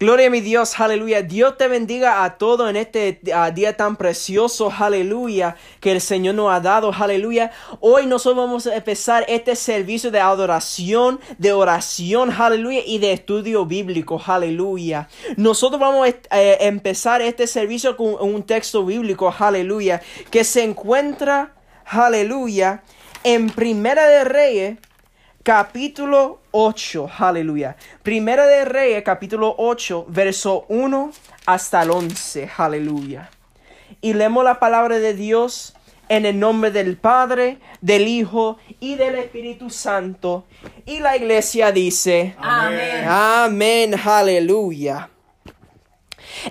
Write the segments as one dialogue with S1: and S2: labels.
S1: Gloria a mi Dios, aleluya. Dios te bendiga a todos en este día tan precioso, aleluya, que el Señor nos ha dado, aleluya. Hoy nosotros vamos a empezar este servicio de adoración, de oración, aleluya, y de estudio bíblico, aleluya. Nosotros vamos a eh, empezar este servicio con un texto bíblico, aleluya, que se encuentra, aleluya, en Primera de Reyes, capítulo 8, aleluya. Primera de Reyes, capítulo 8, verso 1 hasta el 11, aleluya. Y leemos la palabra de Dios en el nombre del Padre, del Hijo y del Espíritu Santo. Y la iglesia dice,
S2: Amén.
S1: Amén, aleluya.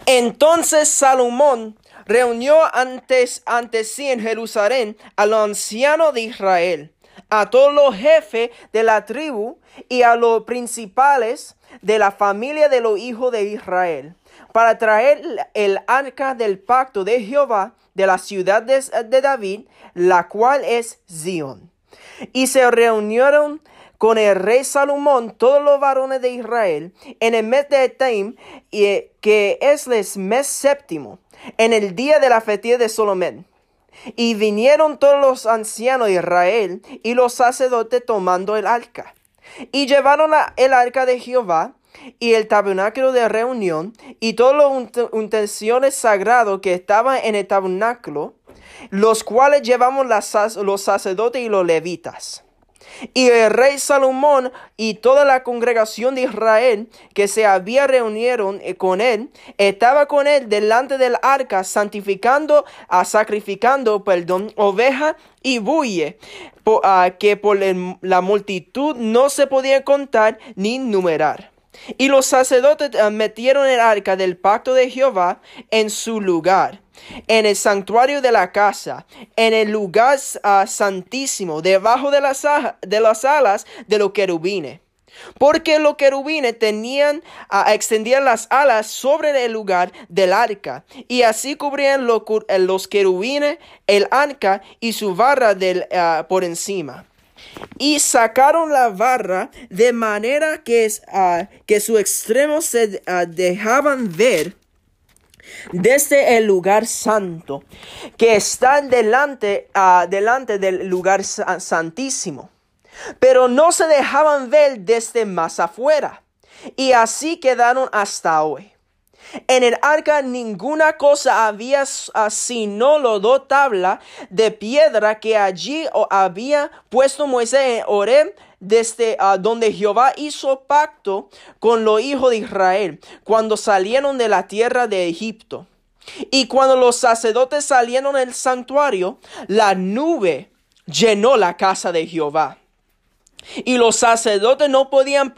S1: Entonces Salomón reunió antes, ante sí en Jerusalén a los ancianos de Israel a todos los jefes de la tribu y a los principales de la familia de los hijos de Israel, para traer el arca del pacto de Jehová de la ciudad de, David, la cual es Zion. Y se reunieron con el rey Salomón todos los varones de Israel en el mes de Etaim, que es el mes séptimo, en el día de la festividad de Solomón. Y vinieron todos los ancianos de Israel y los sacerdotes tomando el arca. Y llevaron el arca de Jehová y el tabernáculo de reunión y todos los utensilios sagrados que estaban en el tabernáculo, los cuales llevamos los sacerdotes y los levitas. Y el rey Salomón y toda la congregación de Israel que se había reunido eh, con él, estaba con él delante del arca, santificando, a ah, sacrificando, perdón, oveja y bulle, ah, que por la multitud no se podía contar ni numerar. Y los sacerdotes ah, metieron el arca del pacto de Jehová en su lugar en el santuario de la casa, en el lugar ah, santísimo, debajo de las, de las alas de los querubines. Porque los querubines tenían, uh, extendían las alas sobre el lugar del arca, y así cubrían eh, los querubines el arca y su barra del, ah, por encima. Y sacaron la barra de manera que, que sus extremos se dejaban ver desde el lugar santo que está delante, uh, delante del lugar santísimo. Pero no se dejaban ver desde más afuera. Y así quedaron hasta hoy. En el arca ninguna cosa había sino los dos tablas de piedra que allí había puesto Moisés en Orem desde ah, donde Jehová hizo pacto con los hijos de Israel cuando salieron de la tierra de Egipto. Y cuando los sacerdotes salieron del santuario, la nube llenó la casa de Jehová. Y los sacerdotes no podían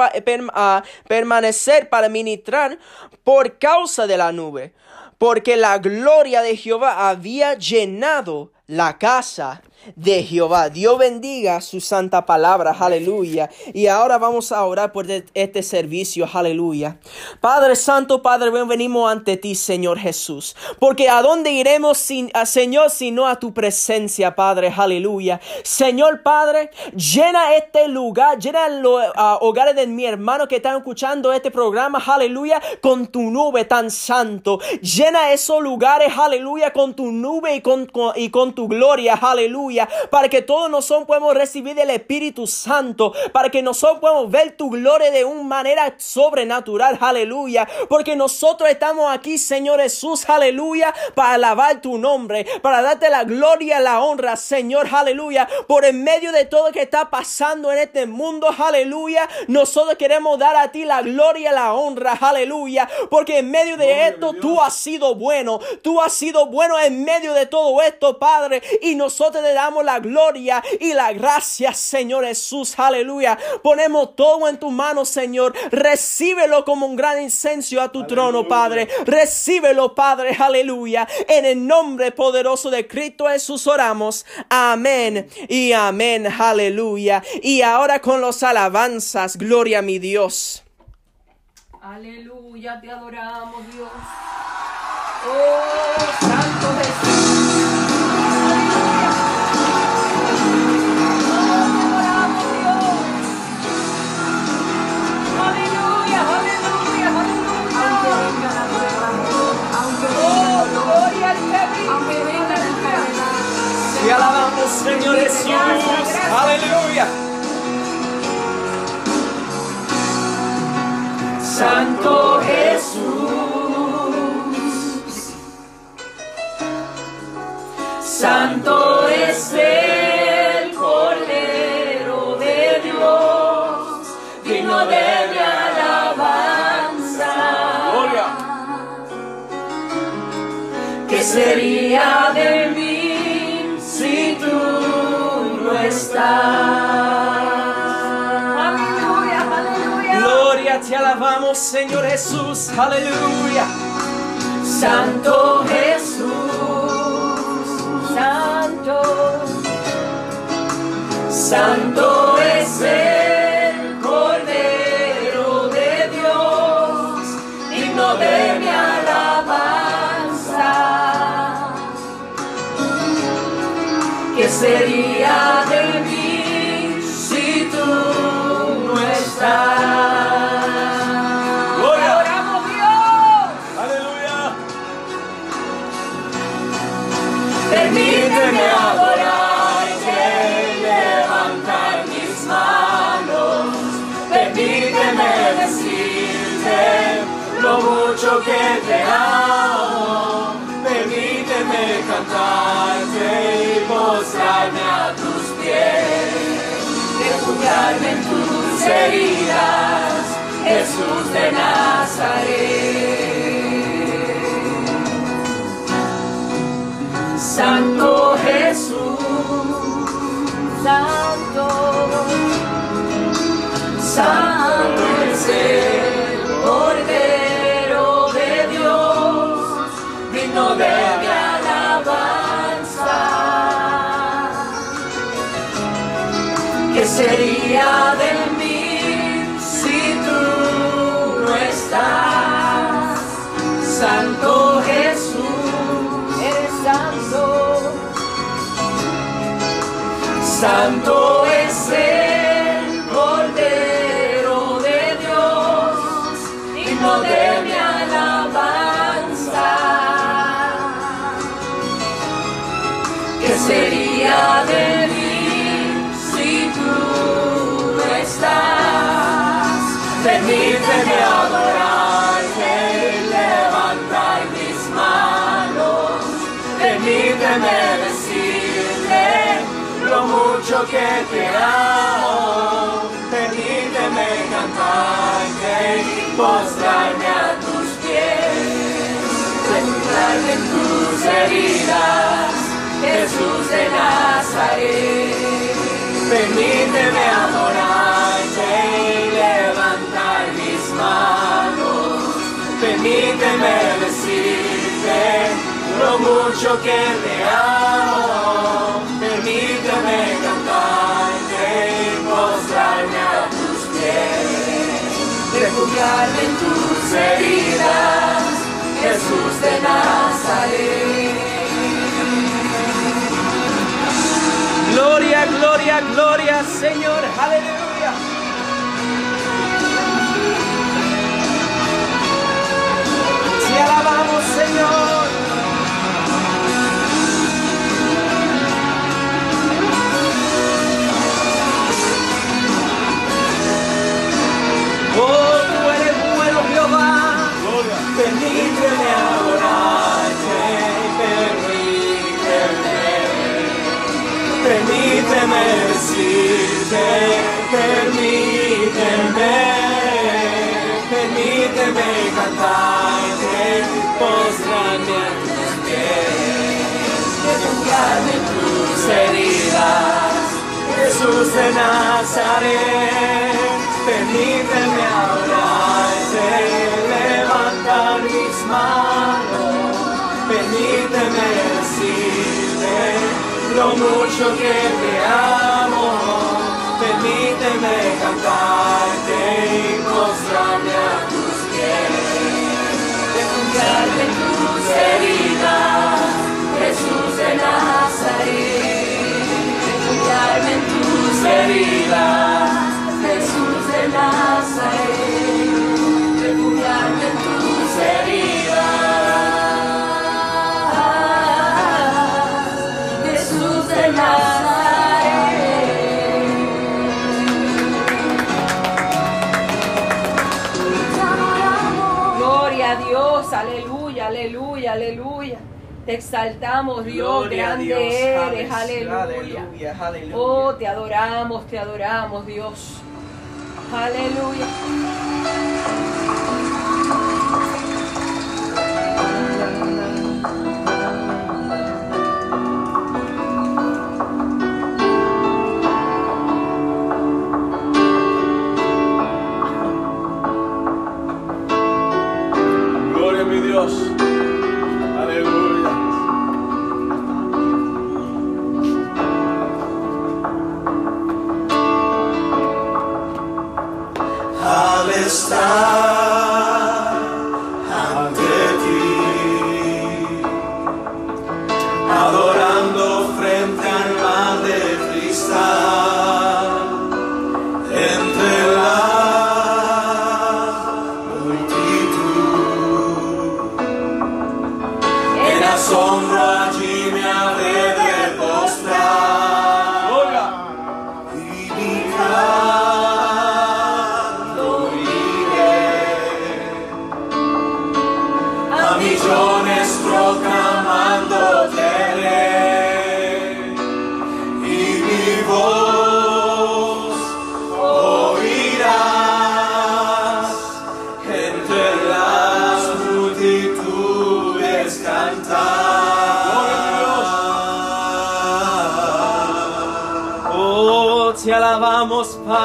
S1: ah, permanecer para ministrar por causa de la nube, porque la gloria de Jehová había llenado la casa de Jehová. Dios bendiga su santa palabra, aleluya. Y ahora vamos a orar por este servicio, aleluya. Padre Santo, Padre, venimos ante ti, Señor Jesús. Porque a dónde iremos, sin, a Señor, sino a tu presencia, Padre, aleluya. Señor Padre, llena este lugar, llena los hogares de mi hermano que están escuchando este programa, aleluya, con tu nube tan santo. Llena esos lugares, aleluya, con tu nube y con, y con tu gloria, aleluya para que todos nosotros podamos recibir el Espíritu Santo, para que nosotros podamos ver tu gloria de una manera sobrenatural, aleluya, porque nosotros estamos aquí, Señor Jesús, aleluya, para alabar tu nombre, para darte la gloria, la honra, Señor, aleluya, por en medio de todo lo que está pasando en este mundo, aleluya, nosotros queremos dar a ti la gloria, la honra, aleluya, porque en medio de esto tú has sido bueno, tú has sido bueno en medio de todo esto, Padre, y nosotros le damos la gloria y la gracia, Señor Jesús. Aleluya. Ponemos todo en tu mano, Señor. Recíbelo como un gran incenso a tu trono, Padre. Recíbelo, Padre. Aleluya. En el nombre poderoso de Cristo Jesús oramos. Amén y amén. Aleluya. Y ahora con los alabanzas, gloria a mi Dios.
S2: Aleluya, te adoramos, Dios. Oh, Santo Jesús. Alabamos, Señor Jesús. Aleluya. Santo Jesús. Santo es el Cordero de Dios, digno de mi alabanza.
S3: Gloria.
S2: ¿Qué sería de mí? Estás? Aleluya, aleluya.
S1: Gloria, te alabamos, Señor Jesús. Aleluya.
S2: Santo Jesús, Santo, Santo es el Cordero de Dios, digno de mi alabanza. ¿Qué sería de heridas, Jesús de Nazaret. Santo Jesús, Santo, Santo es el Cordero de Dios, digno de alabanza. ¿Qué sería de Santo que te amo. Permíteme cantarte y postrarme a tus pies. Refugiarme en tus heridas, Jesús de Nazaret. Permíteme adorarte y levantar mis manos. Permíteme decirte lo mucho que te amo. Permíteme cantarte postrarme a tus pies. Refugiarme en tus heridas, Jesús de Nazaret.
S1: Gloria, gloria, gloria, Señor. Aleluya. Te alabamos, Señor.
S2: Permíteme decirte, permíteme, permíteme cantarte, postrarme a tus pies, tus heridas, Jesús de Nazaret, permíteme adorarte, levantar mis manos, lo mucho que te amo, permíteme cantarte y postrarme a tus pies, en tus heridas, Jesús de Nazaret, refugiarme en tus heridas, Jesús de Nazaret,
S4: Te exaltamos, Dios,
S1: Gloria
S4: grande
S1: Dios.
S4: eres,
S1: aleluya.
S4: Aleluya,
S1: aleluya.
S4: Oh, te adoramos, te adoramos, Dios. Aleluya.
S3: Aleluya.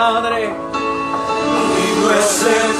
S1: Padre.
S2: Amigo es el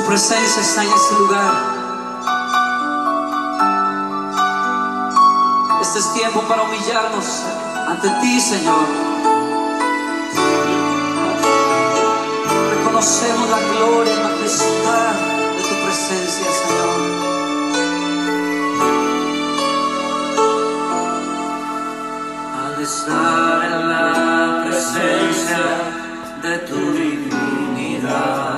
S3: Su
S5: presencia está en este lugar. Este es tiempo para humillarnos ante ti, Señor. Reconocemos la gloria y la majestad de tu presencia, Señor. Al estar en la presencia de tu divinidad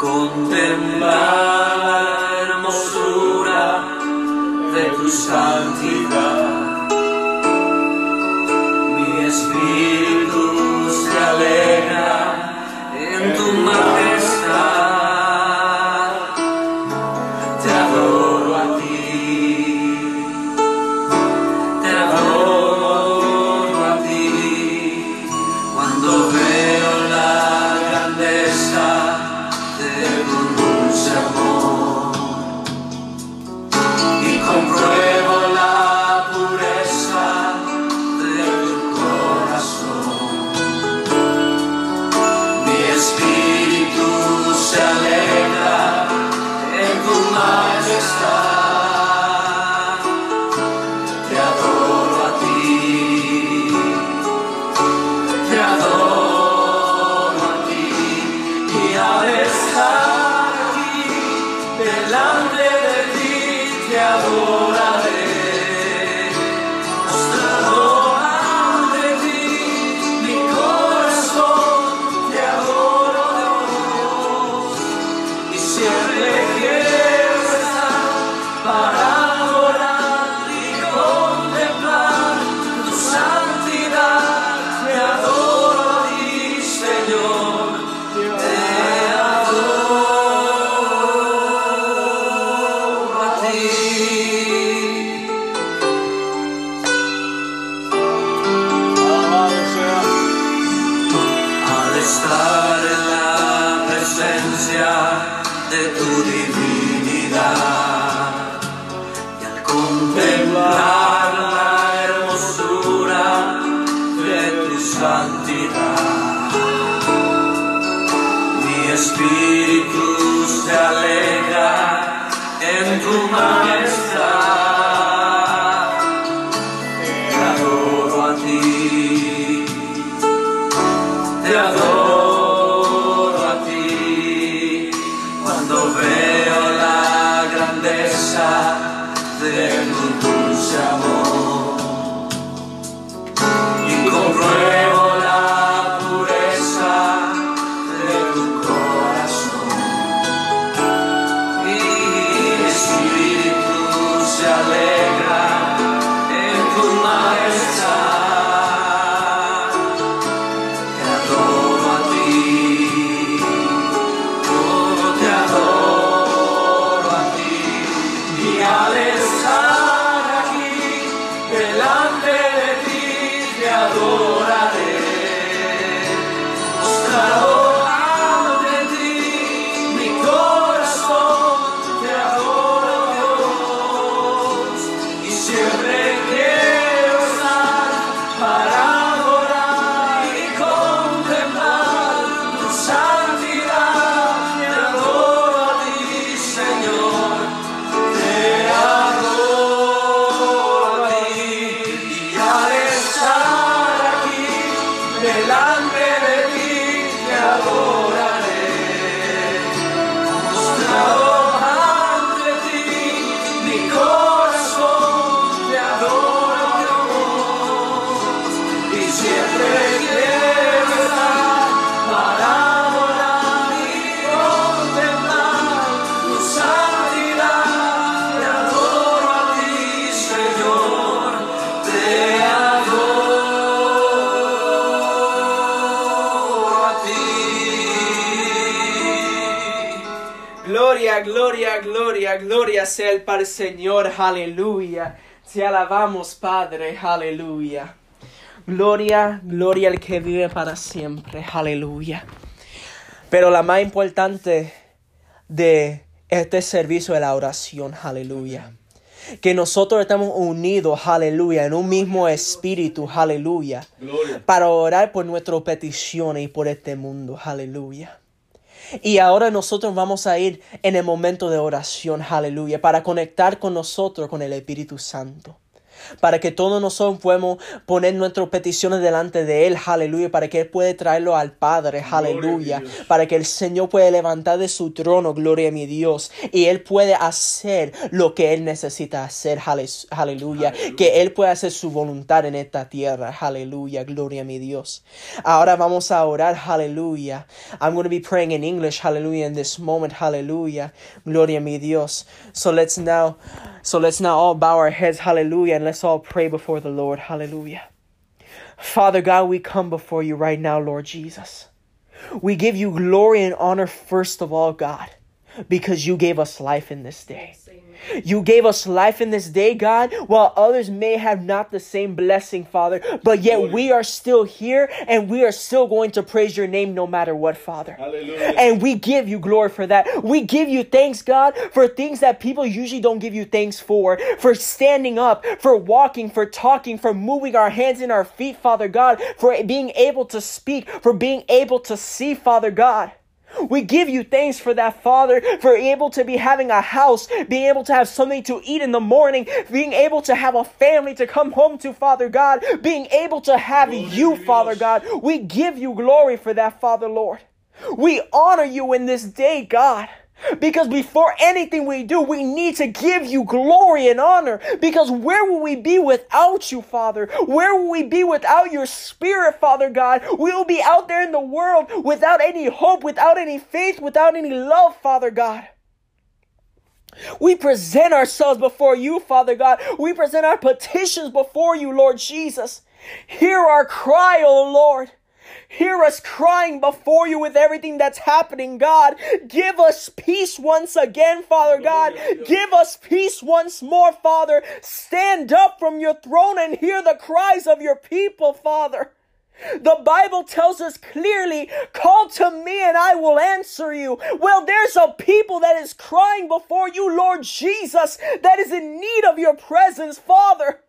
S5: contemplar la hermosura de tu santidad.
S1: Gloria, sea el para el Señor, aleluya. Te alabamos, Padre, aleluya. Gloria, gloria al que vive para siempre, aleluya. Pero la más importante de este servicio es la oración, aleluya. Que nosotros estamos unidos, aleluya, en un mismo espíritu, aleluya.
S3: Gloria.
S1: Para orar por nuestras peticiones y por este mundo, aleluya. Y ahora nosotros vamos a ir en el momento de oración, aleluya, para conectar con nosotros, con el Espíritu Santo. Para que todos nosotros podamos poner nuestras peticiones delante de Él, aleluya, para que Él pueda traerlo al Padre, aleluya, para que el Señor pueda levantar de su trono, gloria a mi Dios, y Él puede hacer lo que Él necesita hacer, ale- aleluya, que Él pueda hacer su voluntad en esta tierra, aleluya, gloria a mi Dios. Ahora vamos a orar, aleluya. I'm going to be praying in English, hallelujah, in this moment, hallelujah, gloria a mi Dios. So let's now, so let's now all bow our heads, hallelujah, and let's all pray before the Lord, hallelujah. Father God, we come before you right now, Lord Jesus. We give you glory and honor first of all, God, because you gave us life in this day. You gave us life in this day, God, while others may have not the same blessing, Father, but yet we are still here and we are still going to praise your name no matter what, Father.
S3: Hallelujah.
S1: And we give you glory for that. We give you thanks, God, for things that people usually don't give you thanks for. For standing up, for walking, for talking, for moving our hands and our feet, Father God, for being able to speak, for being able to see, Father God. We give you thanks for that, Father, for able to be having a house, being able to have something to eat in the morning, being able to have a family to come home to, Father God, being able to have you, Father God. We give you glory for that, Father Lord. We honor you in this day, God. Because before anything we do, we need to give you glory and honor. Because where will we be without you, Father? Where will we be without your spirit, Father God? We will be out there in the world without any hope, without any faith, without any love, Father God. We present ourselves before you, Father God. We present our petitions before you, Lord Jesus. Hear our cry, O Lord. Hear us crying before you with everything that's happening, God. Give us peace once again, Father God. Give us peace once more, Father. Stand up from your throne and hear the cries of your people, Father. The Bible tells us clearly, call to me and I will answer you. Well, there's a people that is crying before you, Lord Jesus, that is in need of your presence, Father.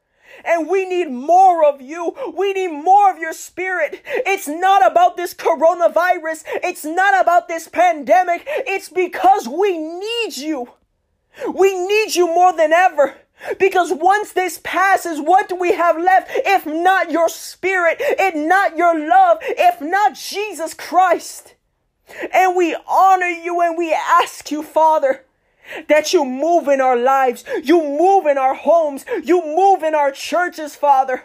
S1: And we need more of you. We need more of your spirit. It's not about this coronavirus. It's not about this pandemic. It's because we need you. We need you more than ever. Because once this passes, what do we have left if not your spirit, if not your love, if not Jesus Christ? And we honor you and we ask you, Father, that you move in our lives, you move in our homes, you move in our churches, Father.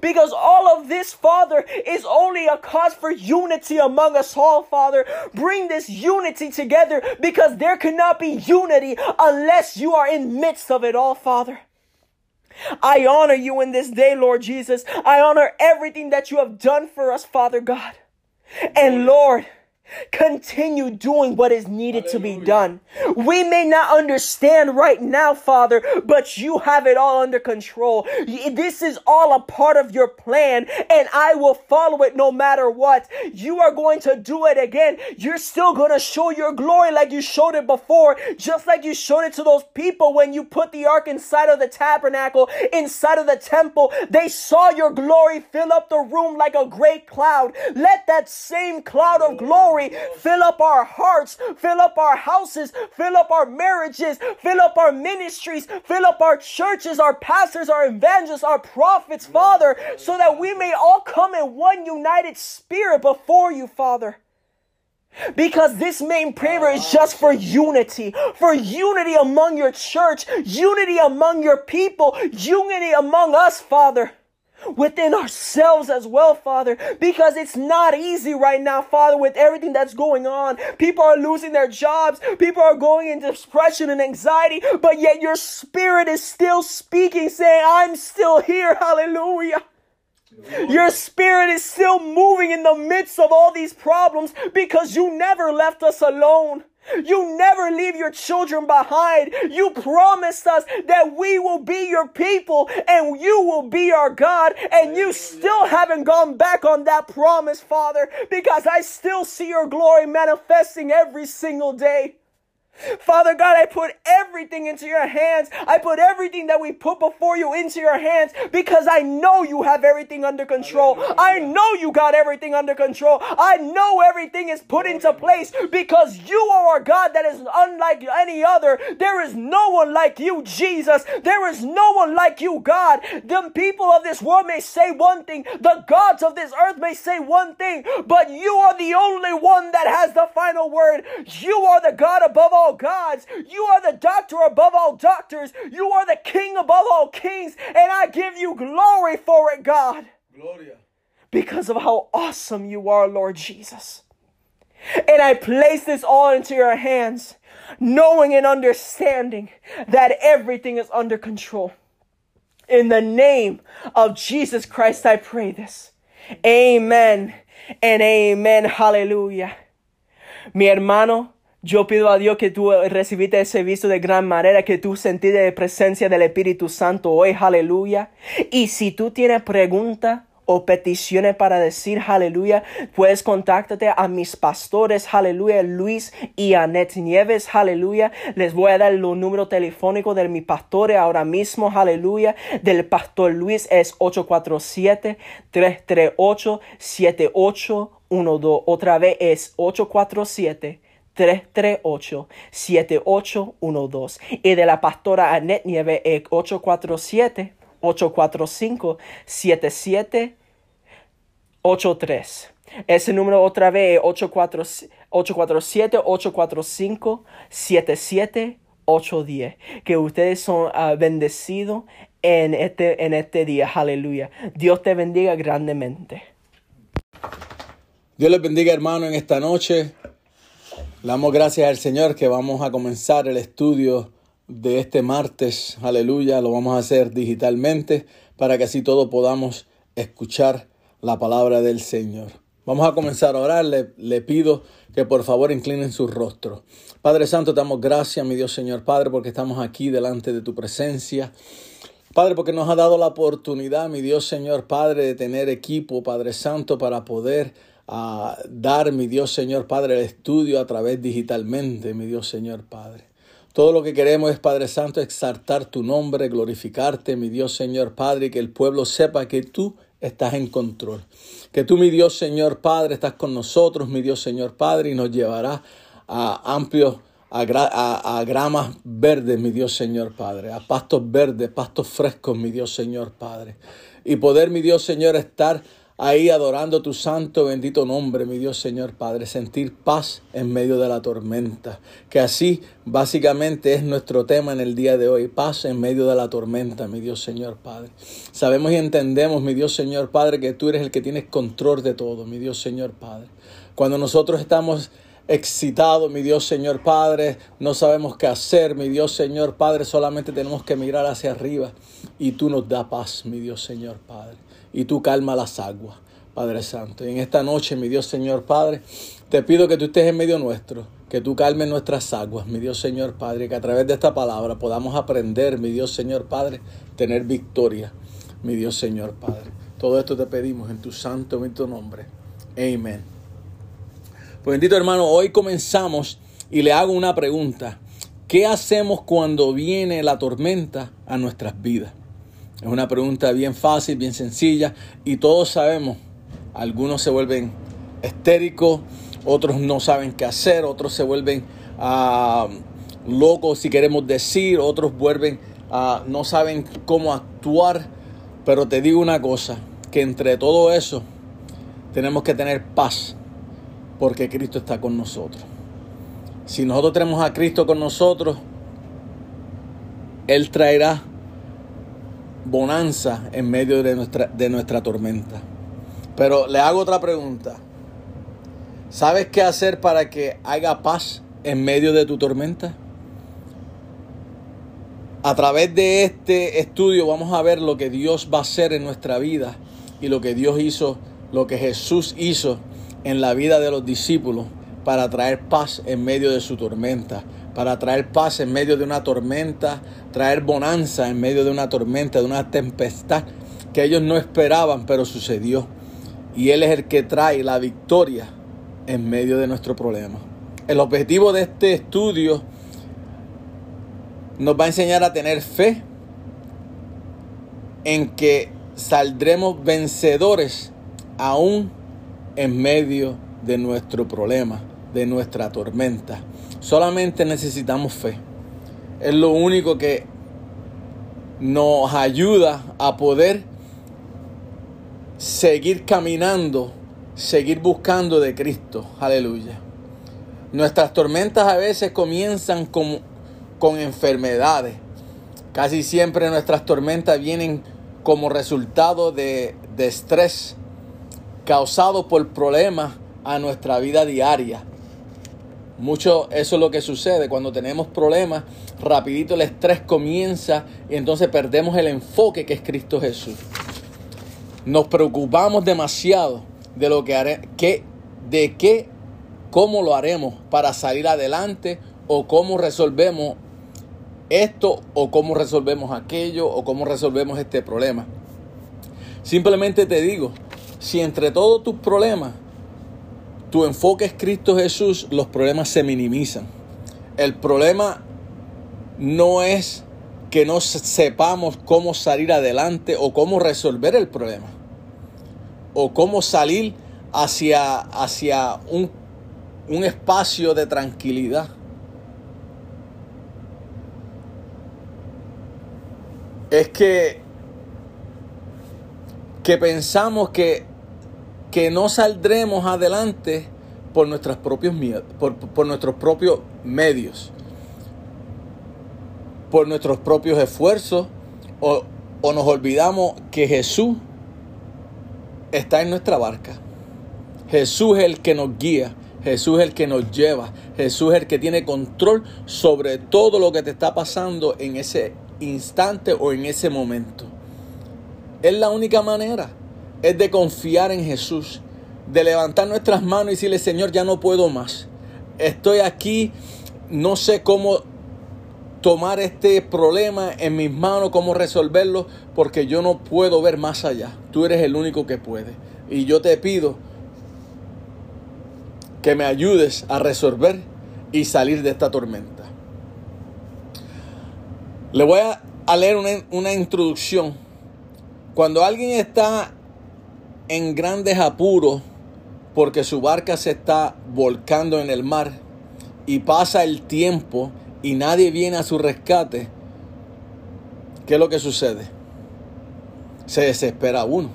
S1: Because all of this, Father, is only a cause for unity among us all, Father. Bring this unity together because there cannot be unity unless you are in midst of it all, Father. I honor you in this day, Lord Jesus. I honor everything that you have done for us, Father God. And Lord, continue doing what is needed to be done. We may not understand right now, Father, but you have it all under control. This is all a part of your plan, and I will follow it no matter what. You are going to do it again. You're still going to show your glory like you showed it before, just like you showed it to those people when you put the ark inside of the tabernacle, inside of the temple. They saw your glory fill up the room like a great cloud. Let that same cloud of glory fill up our hearts, fill up our houses, fill up our marriages, fill up our ministries, fill up our churches, our pastors, our evangelists, our prophets, Father, so that we may all come in one united spirit before you, Father. Because this main prayer is just for unity, for unity among your church, unity among your people, unity among us, Father. Within ourselves as well, Father, because it's not easy right now, Father, with everything that's going on. People are losing their jobs, people are going into depression and anxiety, but yet your spirit is still speaking, saying, I'm still here, hallelujah. Your spirit is still moving in the midst of all these problems because you never left us alone. You never leave your children behind. You promised us that we will be your people and you will be our God. And you still haven't gone back on that promise, Father, because I still see your glory manifesting every single day. Father God, I put everything into your hands. I put everything that we put before you into your hands because I know you have everything under control. I know you got everything under control. I know everything is put into place because you are our God that is unlike any other. There is no one like you, Jesus. There is no one like you, God. The people of this world may say one thing, the gods of this earth may say one thing, but you are the only one that has the final word. You are the God above all gods. You are the doctor above all doctors. You are the king above all kings. And I give you glory for it, God,
S3: Gloria.
S1: because of how awesome you are, Lord Jesus. And I place this all into your hands, knowing and understanding that everything is under control. In the name of Jesus Christ, I pray this. Amen and amen. Hallelujah. Mi hermano, yo pido a Dios que tú recibiste ese visto de gran manera, que tú sentiste la presencia del Espíritu Santo hoy, aleluya. Y si tú tienes preguntas o peticiones para decir aleluya, puedes contáctate a mis pastores, aleluya, Luis y Annette Nieves, aleluya. Les voy a dar los números telefónicos de mis pastores ahora mismo, aleluya. Del pastor Luis es 847-338-7812. Otra vez es 847 338-7812. Y de la pastora Annette Nieves es 847-845-7783. Ese número otra vez es 847-845-7782. Que ustedes son ah, bendecidos en este, en este día. Aleluya. Dios te bendiga grandemente.
S3: Dios les bendiga, hermano, en esta noche. Damos gracias al Señor que vamos a comenzar el estudio de este martes. Aleluya. Lo vamos a hacer digitalmente para que así todos podamos escuchar la palabra del Señor. Vamos a comenzar a orar. Le, le pido que por favor inclinen su rostro. Padre Santo, damos gracias, mi Dios Señor Padre, porque estamos aquí delante de tu presencia. Padre, porque nos ha dado la oportunidad, mi Dios Señor Padre, de tener equipo, Padre Santo, para poder a dar, mi Dios Señor Padre, el estudio a través digitalmente, mi Dios Señor Padre. Todo lo que queremos es, Padre Santo, exaltar tu nombre, glorificarte, mi Dios Señor Padre, y que el pueblo sepa que tú estás en control. Que tú, mi Dios Señor Padre, estás con nosotros, mi Dios Señor Padre, y nos llevará a amplios, a, a- a gramas verdes, mi Dios Señor Padre, a pastos verdes, pastos frescos, mi Dios Señor Padre. Y poder, mi Dios Señor, estar ahí adorando tu santo bendito nombre, mi Dios Señor Padre, sentir paz en medio de la tormenta, que así básicamente es nuestro tema en el día de hoy, paz en medio de la tormenta, mi Dios Señor Padre. Sabemos y entendemos, mi Dios Señor Padre, que tú eres el que tienes control de todo, mi Dios Señor Padre. Cuando nosotros estamos excitados, mi Dios Señor Padre, no sabemos qué hacer, mi Dios Señor Padre, solamente tenemos que mirar hacia arriba y tú nos da paz, mi Dios Señor Padre, y tú calma las aguas, Padre Santo. Y en esta noche, mi Dios Señor Padre, te pido que tú estés en medio nuestro, que tú calmes nuestras aguas, mi Dios Señor Padre, que a través de esta palabra podamos aprender, mi Dios Señor Padre, tener victoria, mi Dios Señor Padre. Todo esto te pedimos en tu santo bendito nombre. Amén. Pues bendito hermano, hoy comenzamos y le hago una pregunta. ¿Qué hacemos cuando viene la tormenta a nuestras vidas? Es una pregunta bien fácil, bien sencilla y todos sabemos, algunos se vuelven estéricos, otros no saben qué hacer, otros se vuelven ah, locos si queremos decir, otros vuelven, ah, no saben cómo actuar, pero te digo una cosa, que entre todo eso tenemos que tener paz porque Cristo está con nosotros. Si nosotros tenemos a Cristo con nosotros, Él traerá bonanza en medio de nuestra, de nuestra tormenta. Pero le hago otra pregunta. ¿Sabes qué hacer para que haya paz en medio de tu tormenta? A través de este estudio vamos a ver lo que Dios va a hacer en nuestra vida y lo que Dios hizo, lo que Jesús hizo en la vida de los discípulos para traer paz en medio de su tormenta, para traer paz en medio de una tormenta, traer bonanza en medio de una tormenta, de una tempestad que ellos no esperaban, pero sucedió. Y Él es el que trae la victoria en medio de nuestro problema. El objetivo de este estudio nos va a enseñar a tener fe en que saldremos vencedores aún en medio de nuestro problema, de nuestra tormenta. Solamente necesitamos fe. Es lo único que nos ayuda a poder seguir caminando, seguir buscando de Cristo. Aleluya. Nuestras tormentas a veces comienzan con, con enfermedades. Casi siempre nuestras tormentas vienen como resultado de, de estrés causado por problemas a nuestra vida diaria. Mucho eso es lo que sucede cuando tenemos problemas, rapidito el estrés comienza y entonces perdemos el enfoque que es Cristo Jesús. Nos preocupamos demasiado de lo que haré, que, de qué, cómo lo haremos para salir adelante o cómo resolvemos esto o cómo resolvemos aquello o cómo resolvemos este problema. Simplemente te digo, si entre todos tus problemas tu enfoque es Cristo Jesús, los problemas se minimizan. El problema no es que no sepamos cómo salir adelante o cómo resolver el problema. O cómo salir hacia, hacia un, un espacio de tranquilidad. Es que, que pensamos que que no saldremos adelante por, nuestros propios, por, por nuestros propios medios, por nuestros propios esfuerzos, o, o nos olvidamos que Jesús está en nuestra barca. Jesús es el que nos guía, Jesús es el que nos lleva, Jesús es el que tiene control sobre todo lo que te está pasando en ese instante o en ese momento. Es la única manera es de confiar en Jesús, de levantar nuestras manos y decirle, Señor, ya no puedo más. Estoy aquí, no sé cómo tomar este problema en mis manos, cómo resolverlo, porque yo no puedo ver más allá. Tú eres el único que puede. Y yo te pido que me ayudes a resolver y salir de esta tormenta. Le voy a, leer una, una introducción. Cuando alguien está en grandes apuros porque su barca se está volcando en el mar y pasa el tiempo y nadie viene a su rescate, ¿qué es lo que sucede? Se desespera uno.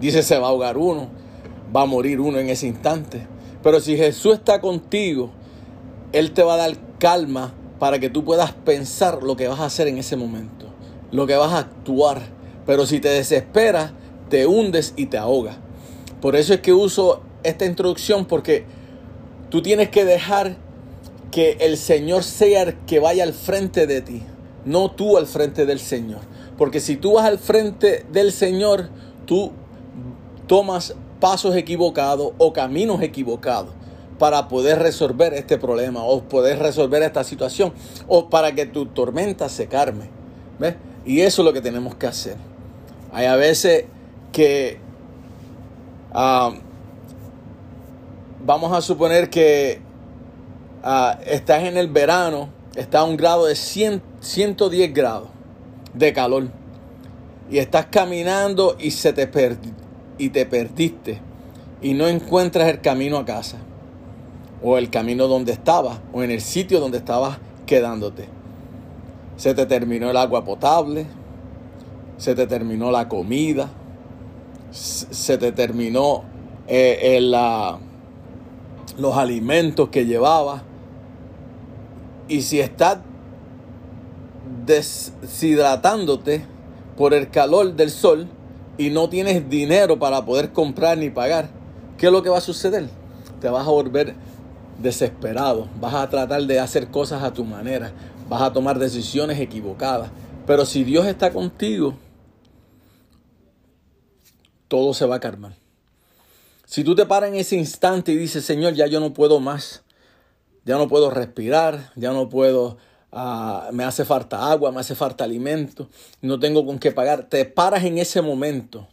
S3: Dice se va a ahogar uno, va a morir uno en ese instante. Pero si Jesús está contigo, Él te va a dar calma para que tú puedas pensar lo que vas a hacer en ese momento, lo que vas a actuar. Pero si te desesperas, te hundes y te ahoga. Por eso es que uso esta introducción porque tú tienes que dejar que el Señor sea el que vaya al frente de ti, no tú al frente del Señor. Porque si tú vas al frente del Señor, tú tomas pasos equivocados o caminos equivocados para poder resolver este problema o poder resolver esta situación o para que tu tormenta se calme. ¿Ves? Y eso es lo que tenemos que hacer. Hay a veces que ah, vamos a suponer que ah, estás en el verano, está a un grado de 100, 110 grados de calor y estás caminando y se te y te perdiste y no encuentras el camino a casa o el camino donde estabas o en el sitio donde estabas quedándote. Se te terminó el agua potable, se te terminó la comida, se te terminó eh, los alimentos que llevaba. Y si estás deshidratándote por el calor del sol y no tienes dinero para poder comprar ni pagar, ¿qué es lo que va a suceder? Te vas a volver desesperado, vas a tratar de hacer cosas a tu manera, vas a tomar decisiones equivocadas. Pero si Dios está contigo, todo se va a calmar. Si tú te paras en ese instante y dices, Señor, ya yo no puedo más, ya no puedo respirar, ya no puedo, ah, me hace falta agua, me hace falta alimento, no tengo con qué pagar, te paras en ese momento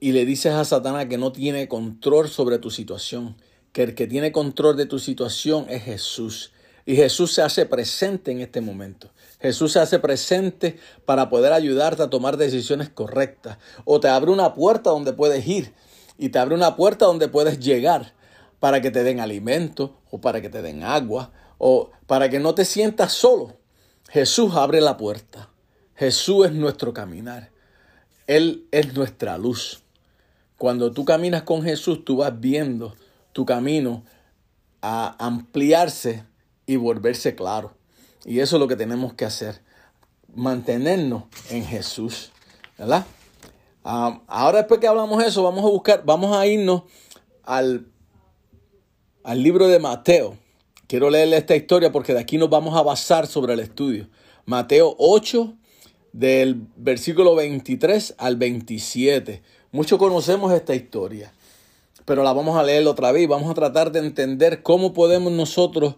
S3: y le dices a Satanás que no tiene control sobre tu situación, que el que tiene control de tu situación es Jesús. Y Jesús se hace presente en este momento. Jesús se hace presente para poder ayudarte a tomar decisiones correctas. O te abre una puerta donde puedes ir. Y te abre una puerta donde puedes llegar para que te den alimento o para que te den agua o para que no te sientas solo. Jesús abre la puerta. Jesús es nuestro caminar. Él es nuestra luz. Cuando tú caminas con Jesús, tú vas viendo tu camino a ampliarse y volverse claro. Y eso es lo que tenemos que hacer, mantenernos en Jesús, ¿verdad? Ah, ahora después que hablamos eso, vamos a buscar, vamos a irnos al, al libro de Mateo. Quiero leerle esta historia porque de aquí nos vamos a basar sobre el estudio. Mateo 8, del versículo 23 al 27. Muchos conocemos esta historia, pero la vamos a leer otra vez. Vamos a tratar de entender cómo podemos nosotros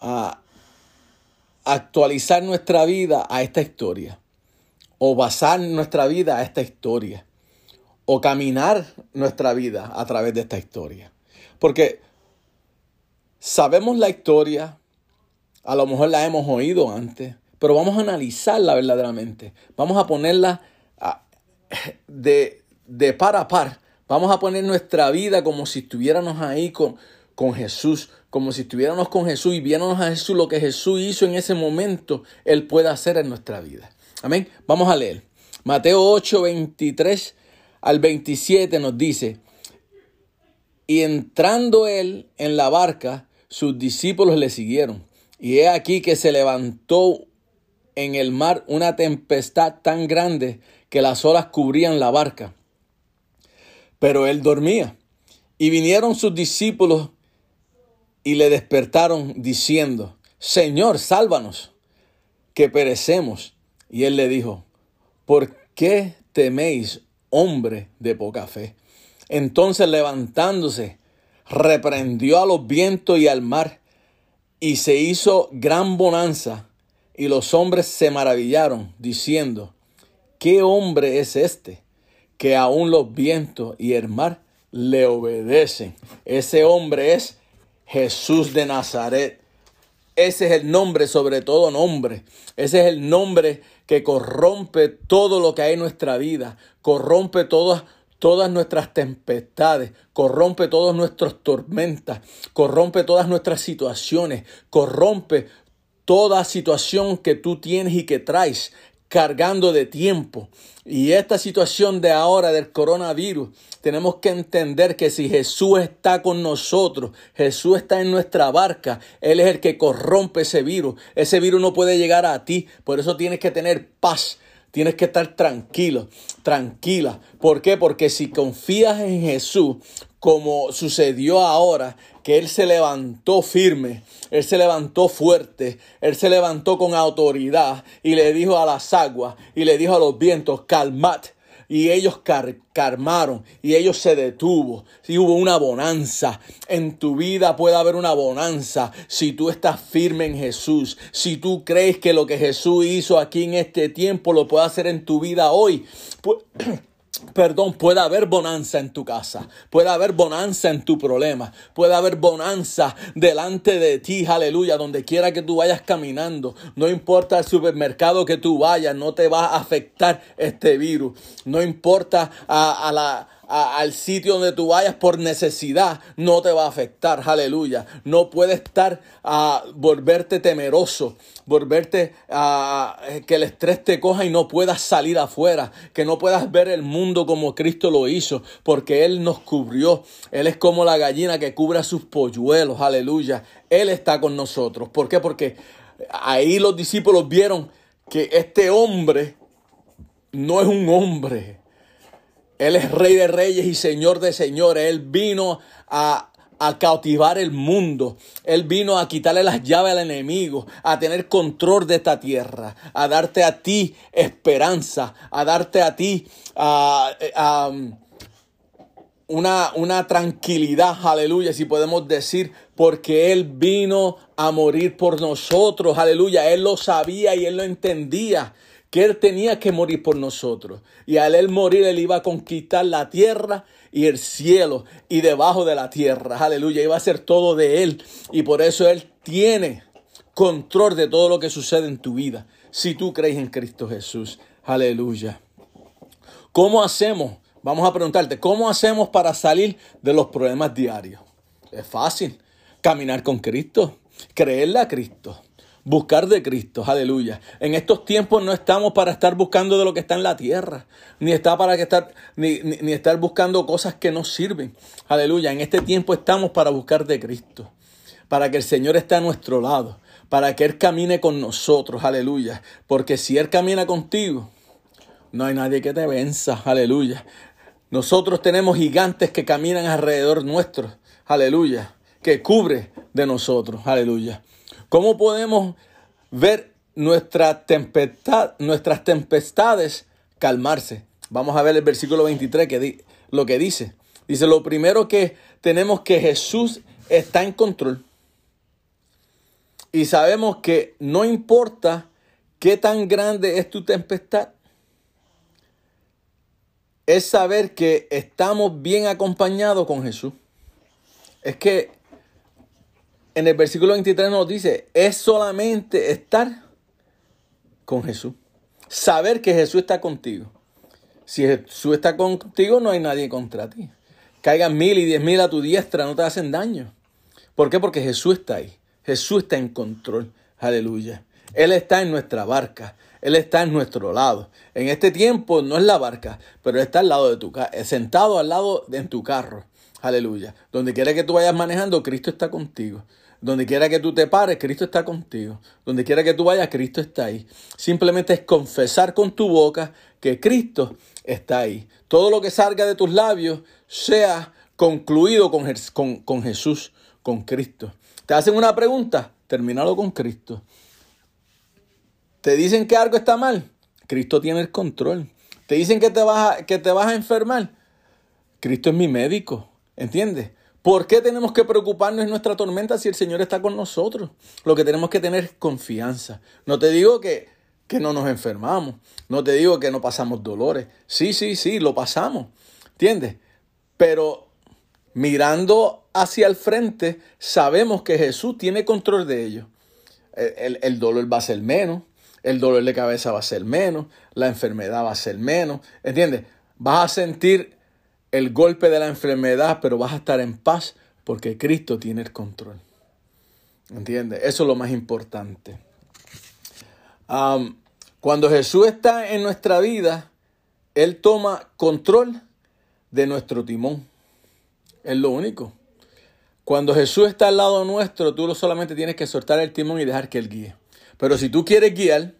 S3: a actualizar nuestra vida a esta historia, o basar nuestra vida a esta historia, o caminar nuestra vida a través de esta historia. Porque sabemos la historia, a lo mejor la hemos oído antes, pero vamos a analizarla verdaderamente. Vamos a ponerla de, de par a par. Vamos a poner nuestra vida como si estuviéramos ahí con, con Jesús, como si estuviéramos con Jesús y viéramos a Jesús lo que Jesús hizo en ese momento, Él puede hacer en nuestra vida. Amén. Vamos a leer. Mateo 8, 23 al 27 nos dice, y entrando Él en la barca, sus discípulos le siguieron. Y he aquí que se levantó en el mar una tempestad tan grande que las olas cubrían la barca. Pero él dormía. Y vinieron sus discípulos y le despertaron diciendo, Señor, sálvanos, que perecemos. Y él le dijo, ¿por qué teméis, hombre de poca fe? Entonces levantándose, reprendió a los vientos y al mar, y se hizo gran bonanza, y los hombres se maravillaron, diciendo, ¿qué hombre es este? Que aún los vientos y el mar le obedecen. Ese hombre es Jesús de Nazaret. Ese es el nombre sobre todo nombre. Ese es el nombre que corrompe todo lo que hay en nuestra vida. Corrompe todas, todas nuestras tempestades. Corrompe todas nuestras tormentas. Corrompe todas nuestras situaciones. Corrompe toda situación que tú tienes y que traes cargando de tiempo. Y esta situación de ahora del coronavirus, tenemos que entender que si Jesús está con nosotros, Jesús está en nuestra barca, Él es el que corrompe ese virus. Ese virus no puede llegar a ti, por eso tienes que tener paz. Tienes que estar tranquilo, tranquila. ¿Por qué? Porque si confías en Jesús, como sucedió ahora, que Él se levantó firme, Él se levantó fuerte, Él se levantó con autoridad y le dijo a las aguas y le dijo a los vientos, calmad. Y ellos calmaron y ellos se detuvo. Si hubo una bonanza, en tu vida puede haber una bonanza si tú estás firme en Jesús. Si tú crees que lo que Jesús hizo aquí en este tiempo lo puede hacer en tu vida hoy. Perdón, puede haber bonanza en tu casa, puede haber bonanza en tu problema, puede haber bonanza delante de ti, aleluya, donde quiera que tú vayas caminando, no importa el supermercado que tú vayas, no te va a afectar este virus, no importa a, a la al sitio donde tú vayas por necesidad, no te va a afectar, aleluya. No puedes estar a volverte temeroso, volverte a que el estrés te coja y no puedas salir afuera, que no puedas ver el mundo como Cristo lo hizo, porque Él nos cubrió. Él es como la gallina que cubre a sus polluelos, aleluya. Él está con nosotros. ¿Por qué? Porque ahí los discípulos vieron que este hombre no es un hombre, él es rey de reyes y señor de señores. Él vino a, a cautivar el mundo. Él vino a quitarle las llaves al enemigo, a tener control de esta tierra, a darte a ti esperanza, a darte a ti a, una, una tranquilidad, aleluya, si podemos decir, porque Él vino a morir por nosotros, aleluya. Él lo sabía y Él lo entendía, que Él tenía que morir por nosotros. Y al Él morir, Él iba a conquistar la tierra y el cielo y debajo de la tierra, aleluya. Iba a ser todo de Él. Y por eso Él tiene control de todo lo que sucede en tu vida, si tú crees en Cristo Jesús, aleluya. ¿Cómo hacemos? Vamos a preguntarte, ¿cómo hacemos para salir de los problemas diarios? Es fácil. Caminar con Cristo, creerle a Cristo, buscar de Cristo, aleluya. En estos tiempos no estamos para estar buscando de lo que está en la tierra, ni está para que estar, ni, ni, estar buscando cosas que nos sirven, aleluya. En este tiempo estamos para buscar de Cristo, para que el Señor esté a nuestro lado, para que Él camine con nosotros, aleluya. Porque si Él camina contigo, no hay nadie que te venza, aleluya. Nosotros tenemos gigantes que caminan alrededor nuestro, aleluya, que cubre de nosotros, aleluya. ¿Cómo podemos ver nuestra tempestad, nuestras tempestades calmarse? Vamos a ver el versículo 23 que di, lo que dice. Dice, lo primero que tenemos que Jesús está en control. Y sabemos que no importa qué tan grande es tu tempestad, es saber que estamos bien acompañados con Jesús. Es que en el versículo 23 nos dice, es solamente estar con Jesús. Saber que Jesús está contigo. Si Jesús está contigo, no hay nadie contra ti. Caigan mil y diez mil a tu diestra, no te hacen daño. ¿Por qué? Porque Jesús está ahí. Jesús está en control. Aleluya. Él está en nuestra barca. Él está en nuestro lado. En este tiempo no es la barca, pero está al lado de tu sentado al lado de tu carro. Aleluya. Donde quiera que tú vayas manejando, Cristo está contigo. Donde quiera que tú te pares, Cristo está contigo. Donde quiera que tú vayas, Cristo está ahí. Simplemente es confesar con tu boca que Cristo está ahí. Todo lo que salga de tus labios sea concluido con, con, Jesús, con Cristo. Te hacen una pregunta, termínalo con Cristo. Te dicen que algo está mal, Cristo tiene el control. Te dicen que te vas a, que te vas a enfermar, Cristo es mi médico, ¿entiendes? ¿Por qué tenemos que preocuparnos en nuestra tormenta si el Señor está con nosotros? Lo que tenemos que tener es confianza. No te digo que, que no nos enfermamos, no te digo que no pasamos dolores. Sí, sí, sí, lo pasamos, ¿entiendes? Pero mirando hacia el frente, sabemos que Jesús tiene control de ello. El, el, el dolor va a ser menos, el dolor de cabeza va a ser menos, la enfermedad va a ser menos, ¿entiendes? Vas a sentir el golpe de la enfermedad, pero vas a estar en paz porque Cristo tiene el control. ¿Entiendes? Eso es lo más importante. Cuando Jesús está en nuestra vida, Él toma control de nuestro timón. Es lo único. Cuando Jesús está al lado nuestro, tú solamente tienes que soltar el timón y dejar que Él guíe. Pero si tú quieres guiar,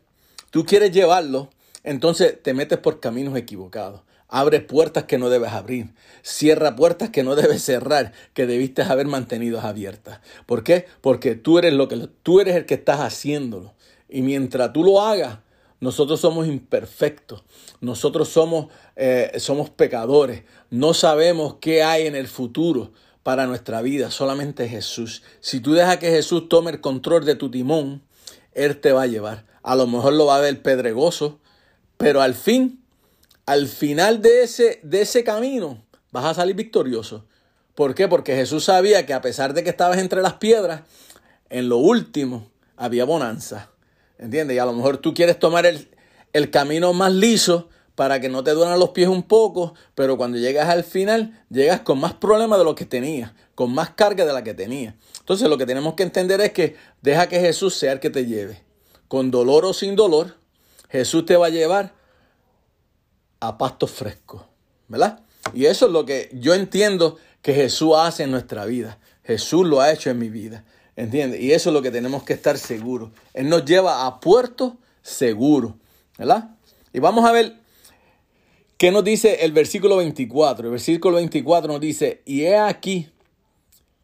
S3: tú quieres llevarlo, entonces te metes por caminos equivocados. Abre puertas que no debes abrir. Cierra puertas que no debes cerrar, que debiste haber mantenido abiertas. ¿Por qué? Porque tú eres, lo que, tú eres el que estás haciéndolo. Y mientras tú lo hagas, nosotros somos imperfectos. Nosotros somos, eh, somos pecadores. No sabemos qué hay en el futuro para nuestra vida. Solamente Jesús. Si tú dejas que Jesús tome el control de tu timón, Él te va a llevar. A lo mejor lo va a ver pedregoso, pero al fin al final de ese, de ese camino vas a salir victorioso. ¿Por qué? Porque Jesús sabía que a pesar de que estabas entre las piedras, en lo último había bonanza. ¿Entiendes? Y a lo mejor tú quieres tomar el, el camino más liso para que no te duelan los pies un poco, pero cuando llegas al final, llegas con más problemas de lo que tenías, con más carga de la que tenías. Entonces lo que tenemos que entender es que deja que Jesús sea el que te lleve. Con dolor o sin dolor, Jesús te va a llevar a pasto fresco, ¿verdad? Y eso es lo que yo entiendo que Jesús hace en nuestra vida. Jesús lo ha hecho en mi vida, ¿entiendes? Y eso es lo que tenemos que estar seguros. Él nos lleva a puerto seguro, ¿verdad? Y vamos a ver qué nos dice el versículo 24. El versículo 24 nos dice, y he aquí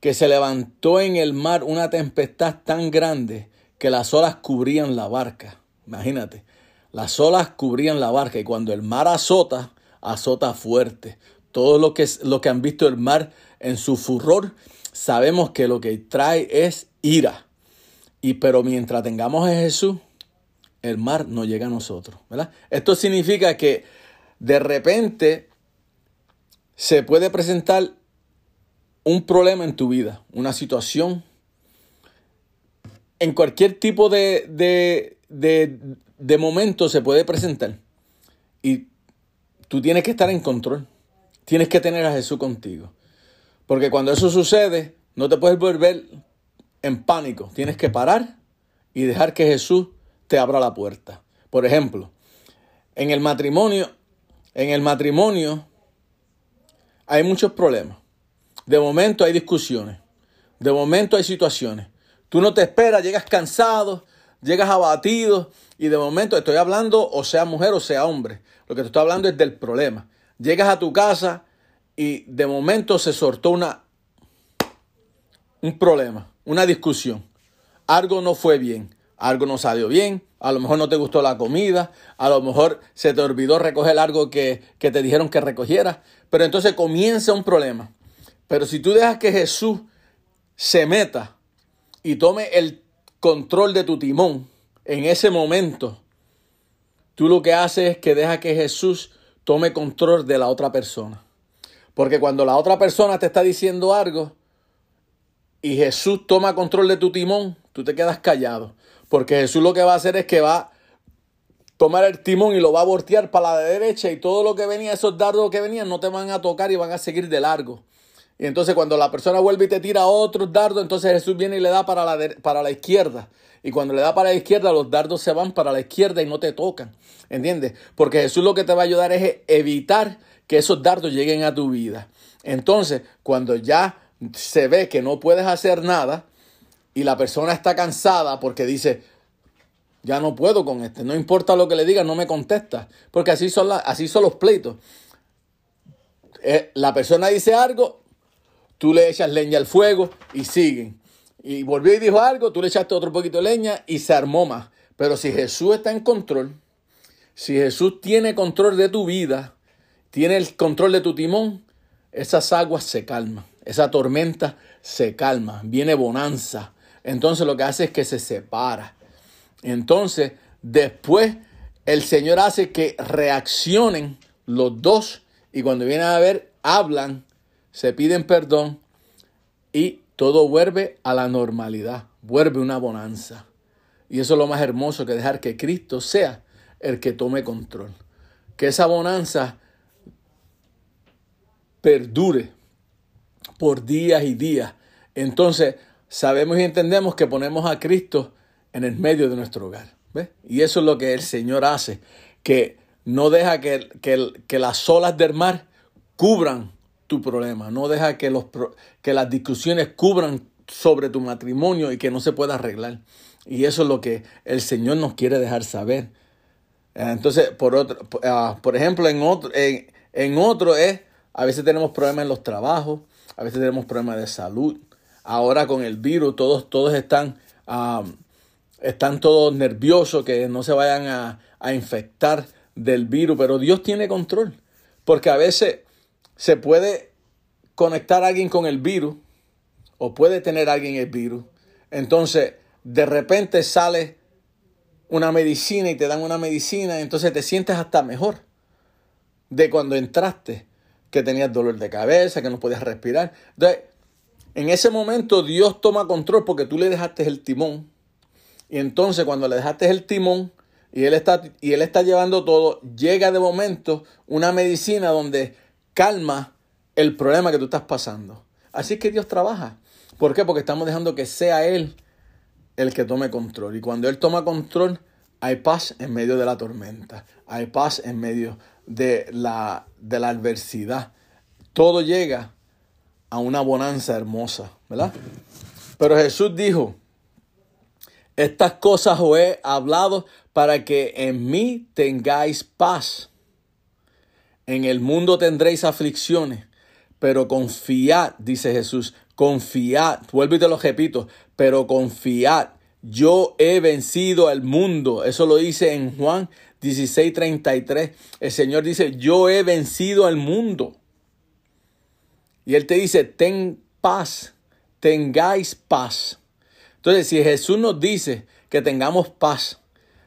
S3: que se levantó en el mar una tempestad tan grande que las olas cubrían la barca. Imagínate. Las olas cubrían la barca y cuando el mar azota, azota fuerte. Todos los que, que han visto el mar en su furor, sabemos que lo que trae es ira. Y pero mientras tengamos a Jesús, el mar no llega a nosotros, ¿verdad? Esto significa que de repente se puede presentar un problema en tu vida, una situación, en cualquier tipo de, de, de momento se puede presentar. Y tú tienes que estar en control. Tienes que tener a Jesús contigo. Porque cuando eso sucede, no te puedes volver en pánico. Tienes que parar y dejar que Jesús te abra la puerta. Por ejemplo, en el matrimonio, en el matrimonio hay muchos problemas. De momento hay discusiones. De momento hay situaciones. Tú no te esperas, llegas cansado, llegas abatido y de momento estoy hablando o sea mujer o sea hombre. Lo que te estoy hablando es del problema. Llegas a tu casa y de momento se sortó una un problema, una discusión. Algo no fue bien, algo no salió bien, a lo mejor no te gustó la comida, a lo mejor se te olvidó recoger algo que, que te dijeron que recogieras, pero entonces comienza un problema. Pero si tú dejas que Jesús se meta y tome el control de tu timón en ese momento, tú lo que haces es que deja que Jesús tome control de la otra persona. Porque cuando la otra persona te está diciendo algo y Jesús toma control de tu timón, tú te quedas callado. Porque Jesús lo que va a hacer es que va a tomar el timón y lo va a voltear para la derecha y todo lo que venía, esos dardos que venían, no te van a tocar y van a seguir de largo. Y entonces cuando la persona vuelve y te tira otros dardos, entonces Jesús viene y le da para la, para la izquierda. Y cuando le da para la izquierda, los dardos se van para la izquierda y no te tocan. ¿Entiendes? Porque Jesús lo que te va a ayudar es evitar que esos dardos lleguen a tu vida. Entonces, cuando ya se ve que no puedes hacer nada y la persona está cansada porque dice, ya no puedo con este, no importa lo que le diga, no me contesta. Porque así son, así son los pleitos. Eh, la persona dice algo, tú le echas leña al fuego y siguen. Y volvió y dijo algo, tú le echaste otro poquito de leña y se armó más. Pero si Jesús está en control, si Jesús tiene control de tu vida, tiene el control de tu timón, esas aguas se calman, esa tormenta se calma, viene bonanza. Entonces lo que hace es que se separa. Entonces, después el Señor hace que reaccionen los dos y cuando vienen a ver, hablan se piden perdón y todo vuelve a la normalidad, vuelve una bonanza. Y eso es lo más hermoso que dejar que Cristo sea el que tome control. Que esa bonanza perdure por días y días. Entonces, sabemos y entendemos que ponemos a Cristo en el medio de nuestro hogar. Y eso es lo que el Señor hace, que no deja que, que, que las olas del mar cubran problema. No deja que, los, que las discusiones cubran sobre tu matrimonio y que no se pueda arreglar. Y eso es lo que el Señor nos quiere dejar saber. Eh, entonces, por, otro, ah, por ejemplo, en otro, en, otro es, a veces tenemos problemas en los trabajos, a veces tenemos problemas de salud. Ahora con el virus, todos, todos están, ah, están todos nerviosos, que no se vayan a, a infectar del virus, pero Dios tiene control. Porque a veces se puede conectar a alguien con el virus o puede tener alguien el virus. Entonces, de repente sale una medicina y te dan una medicina, entonces te sientes hasta mejor de cuando entraste, que tenías dolor de cabeza, que no podías respirar. Entonces, en ese momento Dios toma control porque tú le dejaste el timón. Y entonces cuando le dejaste el timón y él está, y él está llevando todo, llega de momento una medicina donde calma el problema que tú estás pasando. Así que Dios trabaja. ¿Por qué? Porque estamos dejando que sea Él el que tome control. Y cuando Él toma control, hay paz en medio de la tormenta. Hay paz en medio de la, de la adversidad. Todo llega a una bonanza hermosa, ¿verdad? Pero Jesús dijo, estas cosas os he hablado para que en mí tengáis paz. En el mundo tendréis aflicciones, pero confiad, dice Jesús, confiad, vuelvo y te lo repito, pero confiad, yo he vencido al mundo. Eso lo dice en Juan 16:33. El Señor dice, yo he vencido al mundo. Y Él te dice, ten paz, tengáis paz. Entonces, si Jesús nos dice que tengamos paz,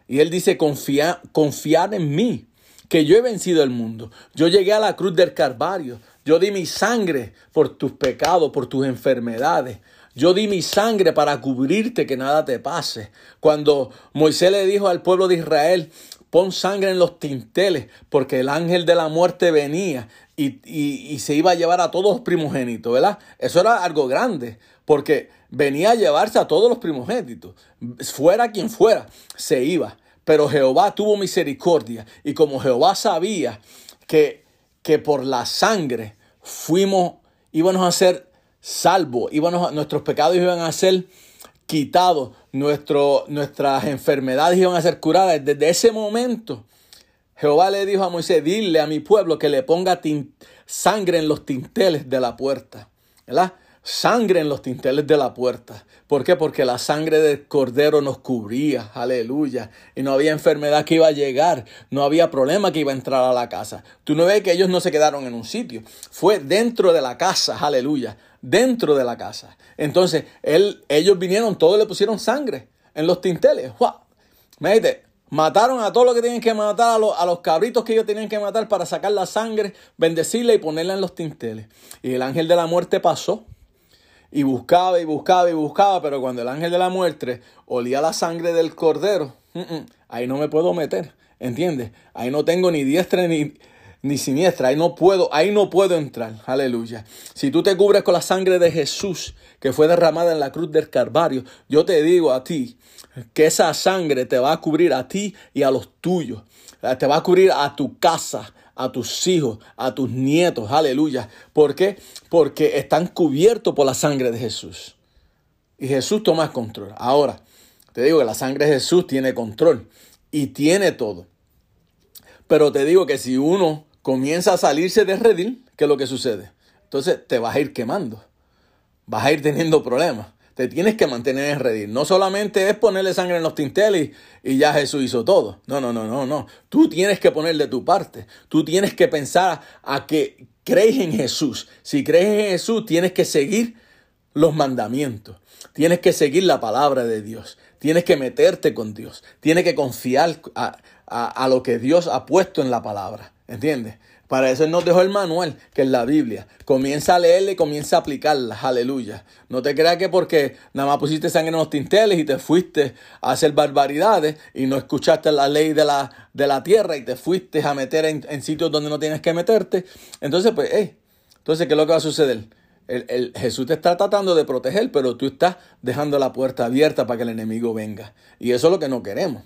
S3: y Él dice, confía, confiar en mí, que yo he vencido el mundo. Yo llegué a la cruz del Calvario. Yo di mi sangre por tus pecados, por tus enfermedades. Yo di mi sangre para cubrirte que nada te pase. Cuando Moisés le dijo al pueblo de Israel, pon sangre en los tinteles, porque el ángel de la muerte venía y, y, se iba a llevar a todos los primogénitos, ¿verdad? Eso era algo grande, porque venía a llevarse a todos los primogénitos, fuera quien fuera, se iba. Pero Jehová tuvo misericordia y como Jehová sabía que, que por la sangre fuimos, íbamos a ser salvos, íbamos nuestros pecados iban a ser quitados, nuestras enfermedades iban a ser curadas. Desde ese momento, Jehová le dijo a Moisés, dile a mi pueblo que le ponga sangre en los tinteles de la puerta. ¿Verdad? Sangre en los tinteles de la puerta. ¿Por qué? Porque la sangre del cordero nos cubría, aleluya. Y no había enfermedad que iba a llegar, no había problema que iba a entrar a la casa. Tú no ves que ellos no se quedaron en un sitio, fue dentro de la casa, aleluya, dentro de la casa. Entonces, él, ellos vinieron, todos le pusieron sangre en los tinteles. Mete, Mataron a todo lo que tienen que matar, a los, a los, cabritos que ellos tenían que matar para sacar la sangre, bendecirla y ponerla en los tinteles. Y el ángel de la muerte pasó y buscaba y buscaba y buscaba, pero cuando el ángel de la muerte olía la sangre del cordero, ahí no me puedo meter, ¿entiendes? Ahí no tengo ni diestra ni, ni siniestra, ahí no puedo, ahí no puedo entrar, aleluya. Si tú te cubres con la sangre de Jesús que fue derramada en la cruz del Calvario, yo te digo a ti que esa sangre te va a cubrir a ti y a los tuyos, te va a cubrir a tu casa, a tus hijos, a tus nietos, aleluya. ¿Por qué? Porque están cubiertos por la sangre de Jesús. Y Jesús toma control. Ahora, te digo que la sangre de Jesús tiene control y tiene todo. Pero te digo que si uno comienza a salirse de redil, ¿qué es lo que sucede? Entonces te vas a ir quemando. Vas a ir teniendo problemas te tienes que mantener en redil. No solamente es ponerle sangre en los tinteles y, ya Jesús hizo todo. No, no, no, no, no. Tú tienes que poner de tu parte. Tú tienes que pensar a que crees en Jesús. Si crees en Jesús, tienes que seguir los mandamientos. Tienes que seguir la palabra de Dios. Tienes que meterte con Dios. Tienes que confiar a, a lo que Dios ha puesto en la palabra. ¿Entiendes? Para eso Él nos dejó el manual, que es la Biblia. Comienza a leerla y comienza a aplicarla. Aleluya. No te creas que porque nada más pusiste sangre en los tinteles y te fuiste a hacer barbaridades y no escuchaste la ley de la, de la tierra y te fuiste a meter en, sitios donde no tienes que meterte. Entonces, pues, hey, entonces, ¿qué es lo que va a suceder? El, Jesús te está tratando de proteger, pero tú estás dejando la puerta abierta para que el enemigo venga. Y eso es lo que no queremos.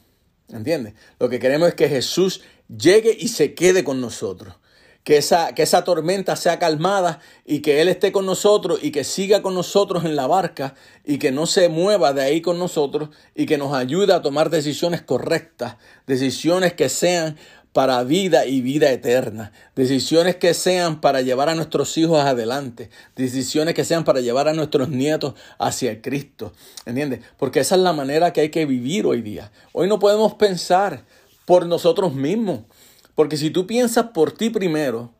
S3: ¿Entiendes? Lo que queremos es que Jesús llegue y se quede con nosotros que esa, que esa tormenta sea calmada y que Él esté con nosotros y que siga con nosotros en la barca y que no se mueva de ahí con nosotros y que nos ayude a tomar decisiones correctas, decisiones que sean para vida y vida eterna, decisiones que sean para llevar a nuestros hijos adelante, decisiones que sean para llevar a nuestros nietos hacia Cristo, ¿entiendes? Porque esa es la manera que hay que vivir hoy día. Hoy no podemos pensar por nosotros mismos. Porque si tú piensas por ti primero,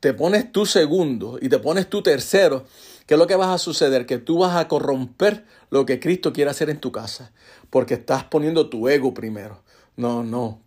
S3: te pones tú segundo y te pones tú tercero, ¿qué es lo que va a suceder? Que tú vas a corromper lo que Cristo quiere hacer en tu casa, porque estás poniendo tu ego primero. No, no.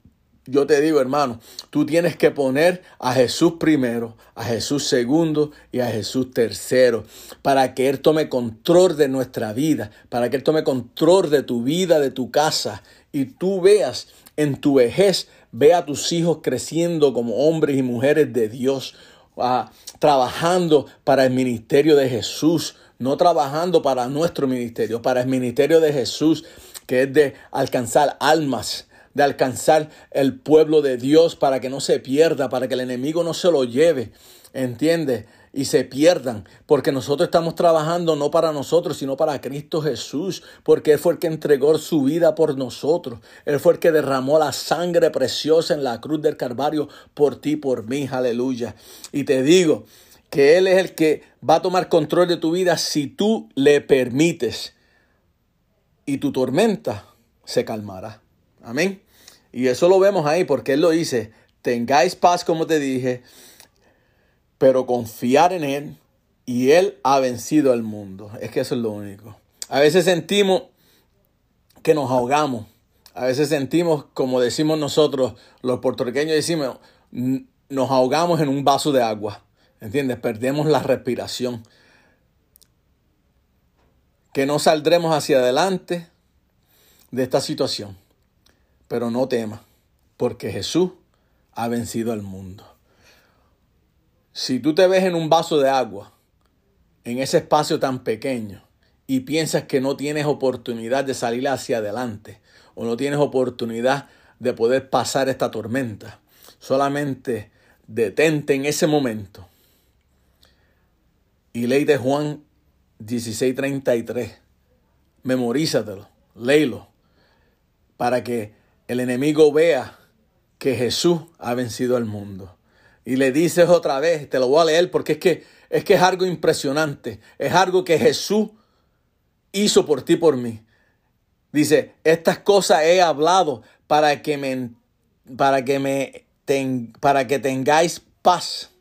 S3: Yo te digo, hermano, tú tienes que poner a Jesús primero, a Jesús segundo y a Jesús tercero, para que Él tome control de nuestra vida, para que Él tome control de tu vida, de tu casa, y tú veas en tu vejez Ve a tus hijos creciendo como hombres y mujeres de Dios, ah, trabajando para el ministerio de Jesús, no trabajando para nuestro ministerio, para el ministerio de Jesús, que es de alcanzar almas, de alcanzar el pueblo de Dios para que no se pierda, para que el enemigo no se lo lleve. ¿Entiendes? Y se pierdan, porque nosotros estamos trabajando no para nosotros, sino para Cristo Jesús, porque Él fue el que entregó su vida por nosotros, Él fue el que derramó la sangre preciosa en la cruz del Calvario por ti, por mí, aleluya. Y te digo que Él es el que va a tomar control de tu vida si tú le permites, y tu tormenta se calmará. Amén. Y eso lo vemos ahí, porque Él lo dice, tengáis paz como te dije, pero confiar en Él, y Él ha vencido al mundo. Es que eso es lo único. A veces sentimos que nos ahogamos. A veces sentimos, como decimos nosotros, los puertorriqueños decimos, nos ahogamos en un vaso de agua. ¿Entiendes? Perdemos la respiración. Que no saldremos hacia adelante de esta situación. Pero no temas, porque Jesús ha vencido al mundo. Si tú te ves en un vaso de agua, en ese espacio tan pequeño, y piensas que no tienes oportunidad de salir hacia adelante, o no tienes oportunidad de poder pasar esta tormenta, solamente detente en ese momento y ley de Juan 16:33. Memorízatelo, léelo, para que el enemigo vea que Jesús ha vencido al mundo. Y le dices otra vez, te lo voy a leer porque es que es que es algo impresionante, es algo que Jesús hizo por ti por mí. Dice, estas cosas he hablado para que me para que me para que tengáis paz.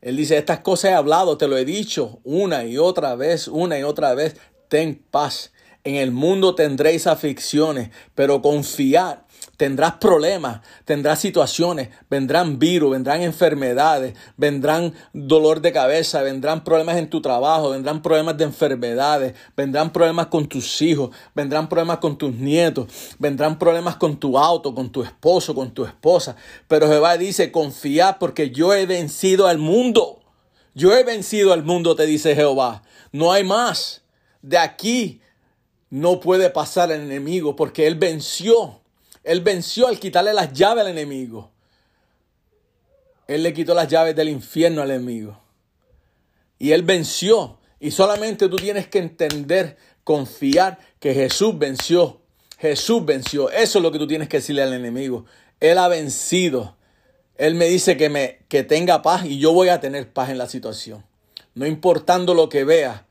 S3: Él dice, estas cosas he hablado, te lo he dicho una y otra vez, una y otra vez, ten paz. En el mundo tendréis aflicciones, pero confiad, tendrás problemas, tendrás situaciones, vendrán virus, vendrán enfermedades, vendrán dolor de cabeza, vendrán problemas en tu trabajo, vendrán problemas de enfermedades, vendrán problemas con tus hijos, vendrán problemas con tus nietos, vendrán problemas con tu auto, con tu esposo, con tu esposa. Pero Jehová dice, confía porque yo he vencido al mundo. Yo he vencido al mundo, te dice Jehová. No hay más. De aquí no puede pasar el enemigo porque Él venció. Él venció al quitarle las llaves al enemigo. Él le quitó las llaves del infierno al enemigo. Y Él venció. Y solamente tú tienes que entender, confiar que Jesús venció. Jesús venció. Eso es lo que tú tienes que decirle al enemigo. Él ha vencido. Él me dice que, me, que tenga paz y yo voy a tener paz en la situación. No importando lo que vea,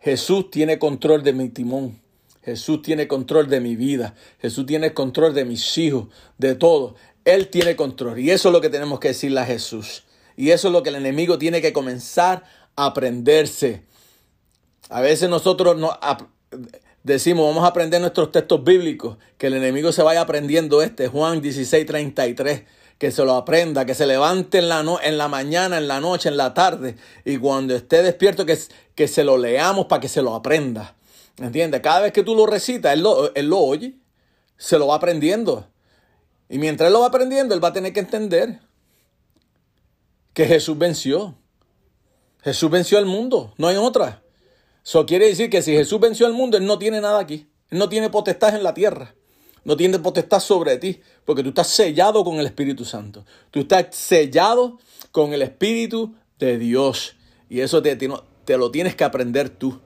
S3: Jesús tiene control de mi timón. Jesús tiene control de mi vida. Jesús tiene control de mis hijos, de todo. Él tiene control. Y eso es lo que tenemos que decirle a Jesús. Y eso es lo que el enemigo tiene que comenzar a aprenderse. A veces nosotros no, decimos, vamos a aprender nuestros textos bíblicos, que el enemigo se vaya aprendiendo este, Juan 16, 33 que se lo aprenda, que se levante en la, no, en la mañana, en la noche, en la tarde, y cuando esté despierto, que, que se lo leamos para que se lo aprenda. ¿Entiendes? Cada vez que tú lo recitas, él lo, él lo oye, se lo va aprendiendo. Y mientras él lo va aprendiendo, él va a tener que entender que Jesús venció. Jesús venció al mundo, no hay otra. Eso quiere decir que si Jesús venció al mundo, Él no tiene nada aquí. Él no tiene potestad en la tierra. No tiene potestad sobre ti, porque tú estás sellado con el Espíritu Santo. Tú estás sellado con el Espíritu de Dios. Y eso te, te lo tienes que aprender tú.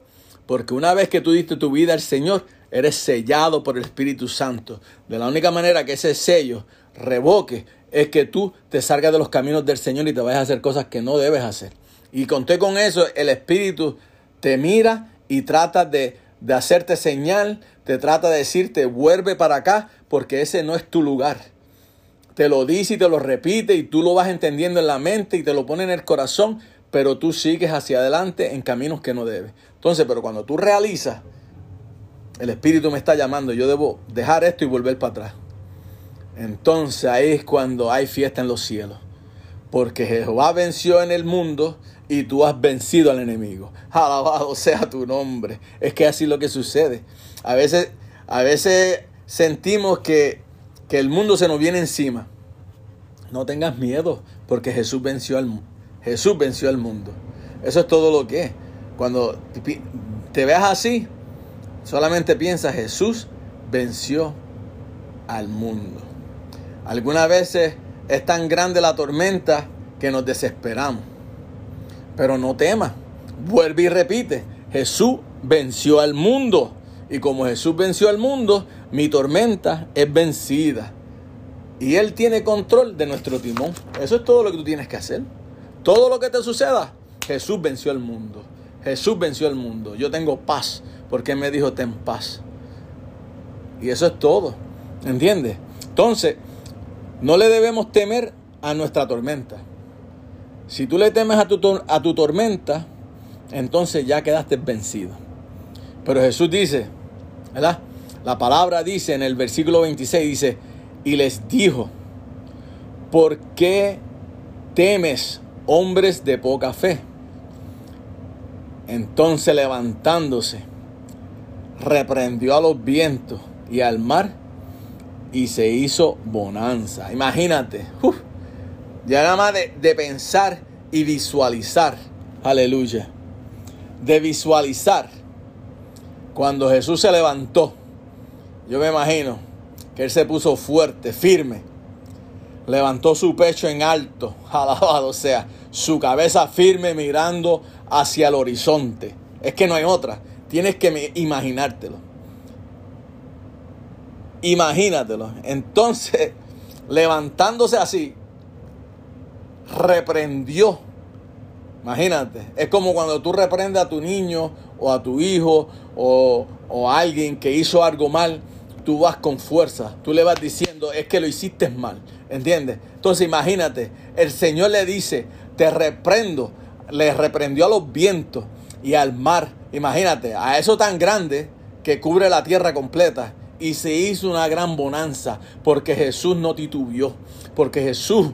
S3: Porque una vez que tú diste tu vida al Señor, eres sellado por el Espíritu Santo. De la única manera que ese sello revoque es que tú te salgas de los caminos del Señor y te vayas a hacer cosas que no debes hacer. Y conté con eso, el Espíritu te mira y trata de, de hacerte señal, te trata de decirte, vuelve para acá, porque ese no es tu lugar. Te lo dice y te lo repite y tú lo vas entendiendo en la mente y te lo pone en el corazón, pero tú sigues hacia adelante en caminos que no debes. Entonces, pero cuando tú realizas, el Espíritu me está llamando, yo debo dejar esto y volver para atrás. Entonces ahí es cuando hay fiesta en los cielos. Porque Jehová venció en el mundo y tú has vencido al enemigo. Alabado sea tu nombre. Es que así es lo que sucede. A veces, a veces sentimos que, que el mundo se nos viene encima. No tengas miedo, porque Jesús venció al Jesús venció al mundo. Eso es todo lo que es. Cuando te veas así, solamente piensa, Jesús venció al mundo. Algunas veces es tan grande la tormenta que nos desesperamos. Pero no temas, vuelve y repite, Jesús venció al mundo. Y como Jesús venció al mundo, mi tormenta es vencida. Y Él tiene control de nuestro timón. Eso es todo lo que tú tienes que hacer. Todo lo que te suceda, Jesús venció al mundo. Jesús venció al mundo. Yo tengo paz porque me dijo ten paz. Y eso es todo. ¿Entiendes? Entonces, no le debemos temer a nuestra tormenta. Si tú le temes a tu, a tu tormenta, entonces ya quedaste vencido. Pero Jesús dice, ¿verdad? La palabra dice en el versículo 26, dice, y les dijo, ¿por qué temes, hombres de poca fe? Entonces levantándose, reprendió a los vientos y al mar y se hizo bonanza. Imagínate, ya nada más de, de pensar y visualizar, aleluya, de visualizar cuando Jesús se levantó, yo me imagino que él se puso fuerte, firme, levantó su pecho en alto, alabado sea, su cabeza firme mirando hacia el horizonte. Es que no hay otra, tienes que imaginártelo. Imagínatelo. Entonces, levantándose así, reprendió. Imagínate, es como cuando tú reprendes a tu niño o a tu hijo o, o a alguien que hizo algo mal, tú vas con fuerza, tú le vas diciendo, es que lo hiciste mal, ¿entiendes? Entonces imagínate, el Señor le dice, te reprendo, le reprendió a los vientos y al mar, imagínate, a eso tan grande que cubre la tierra completa y se hizo una gran bonanza porque Jesús no titubeó, porque Jesús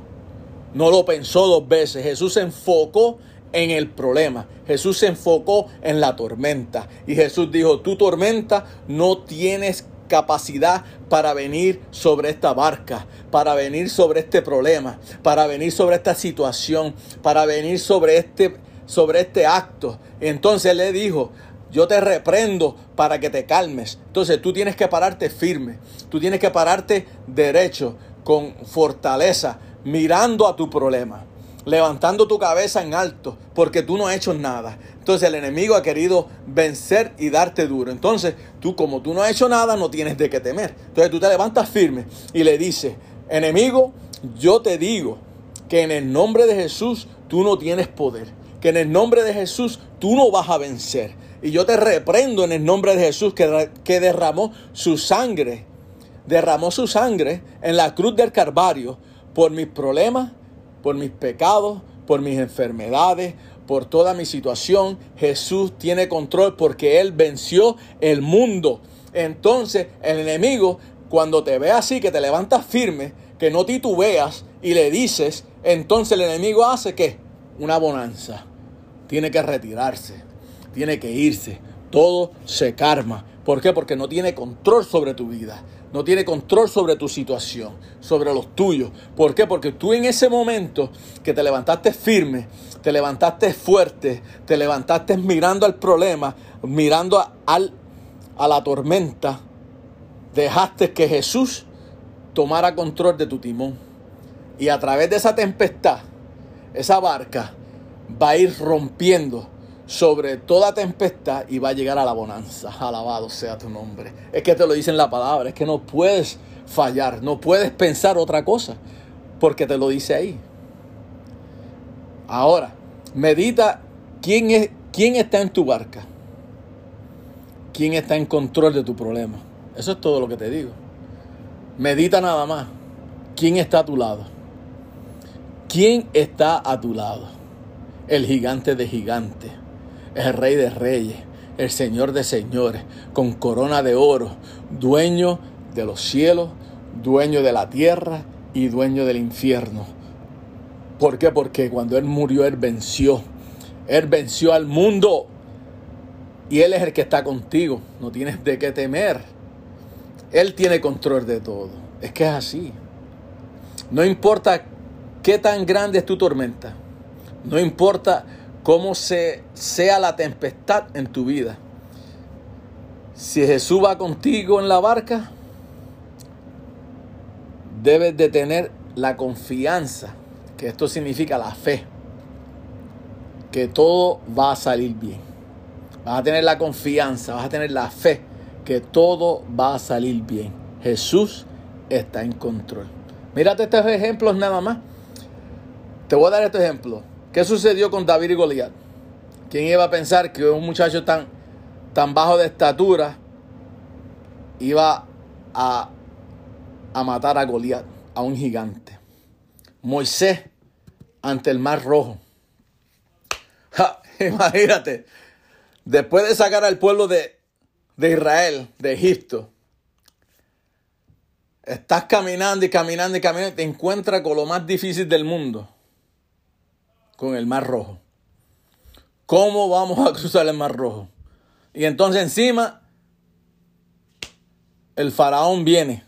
S3: no lo pensó dos veces. Jesús se enfocó en el problema. Jesús se enfocó en la tormenta. Y Jesús dijo, tu tormenta no tienes capacidad para venir sobre esta barca, para venir sobre este problema, para venir sobre esta situación, para venir sobre este, sobre este acto. Entonces le dijo, yo te reprendo para que te calmes. Entonces tú tienes que pararte firme, tú tienes que pararte derecho, con fortaleza, mirando a tu problema, levantando tu cabeza en alto, porque tú no has hecho nada. Entonces el enemigo ha querido vencer y darte duro. Entonces tú como tú no has hecho nada, no tienes de qué temer. Entonces tú te levantas firme y le dices, enemigo, yo te digo que en el nombre de Jesús tú no tienes poder, que en el nombre de Jesús tú no vas a vencer. Y yo te reprendo en el nombre de Jesús que, que derramó su sangre, derramó su sangre en la cruz del Calvario por mis problemas, por mis pecados, por mis enfermedades, por toda mi situación. Jesús tiene control porque Él venció el mundo. Entonces el enemigo, cuando te ve así, que te levantas firme, que no titubeas y le dices, entonces el enemigo hace que una bonanza. Tiene que retirarse, tiene que irse. Todo se karma. ¿Por qué? Porque no tiene control sobre tu vida. No tiene control sobre tu situación, sobre los tuyos. ¿Por qué? Porque tú en ese momento que te levantaste firme, te levantaste fuerte, te levantaste mirando al problema, mirando a, al, a la tormenta, dejaste que Jesús tomara control de tu timón. Y a través de esa tempestad, esa barca va a ir rompiendo sobre toda tempestad y va a llegar a la bonanza. Alabado sea tu nombre. Es que te lo dice en la palabra, es que no puedes fallar, no puedes pensar otra cosa, porque te lo dice ahí. Ahora, medita quién, es, quién está en tu barca, quién está en control de tu problema. Eso es todo lo que te digo. Medita nada más. ¿Quién está a tu lado? ¿Quién está a tu lado? El gigante de gigantes, el rey de reyes, el señor de señores, con corona de oro, dueño de los cielos, dueño de la tierra y dueño del infierno. ¿Por qué? Porque cuando Él murió, Él venció. Él venció al mundo. Y Él es el que está contigo. No tienes de qué temer. Él tiene control de todo. Es que es así. No importa qué tan grande es tu tormenta. No importa cómo se, sea la tempestad en tu vida. Si Jesús va contigo en la barca, debes de tener la confianza, que esto significa la fe, que todo va a salir bien. Vas a tener la confianza, vas a tener la fe que todo va a salir bien. Jesús está en control. Mírate estos ejemplos nada más. Te voy a dar este ejemplo. ¿Qué sucedió con David y Goliat? ¿Quién iba a pensar que un muchacho tan, tan bajo de estatura iba a, a matar a Goliat, a un gigante? Moisés ante el mar rojo. Imagínate, después de sacar al pueblo de, de Israel, de Egipto, estás caminando y caminando y caminando y te encuentras con lo más difícil del mundo, con el mar rojo. ¿Cómo vamos a cruzar el mar rojo? Y entonces encima el faraón viene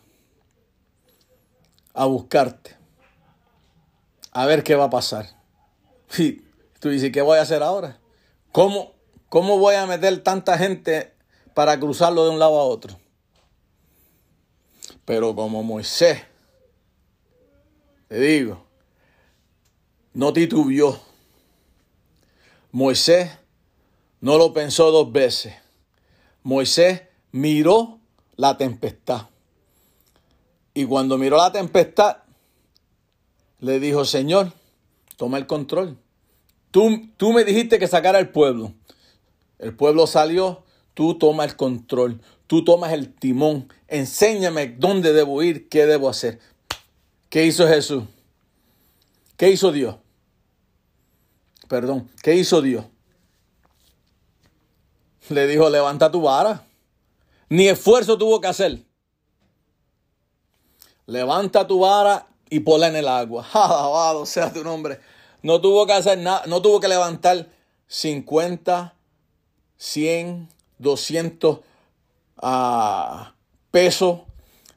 S3: a buscarte, a ver qué va a pasar. Y tú dices, ¿qué voy a hacer ahora? ¿Cómo, cómo voy a meter tanta gente para cruzarlo de un lado a otro? Pero como Moisés, te digo, no titubió. Moisés no lo pensó dos veces. Moisés miró la tempestad. Y cuando miró la tempestad, le dijo, Señor, toma el control. Tú, tú me dijiste que sacara el pueblo. El pueblo salió, tú toma el control. Tú tomas el timón. Enséñame dónde debo ir, qué debo hacer. ¿Qué hizo Jesús? ¿Qué hizo Dios? Perdón, ¿qué hizo Dios? Le dijo, levanta tu vara. Ni esfuerzo tuvo que hacer. Levanta tu vara y ponla en el agua. Alabado sea tu nombre. No tuvo que hacer nada, no tuvo que levantar 50, 100, 200 pesos,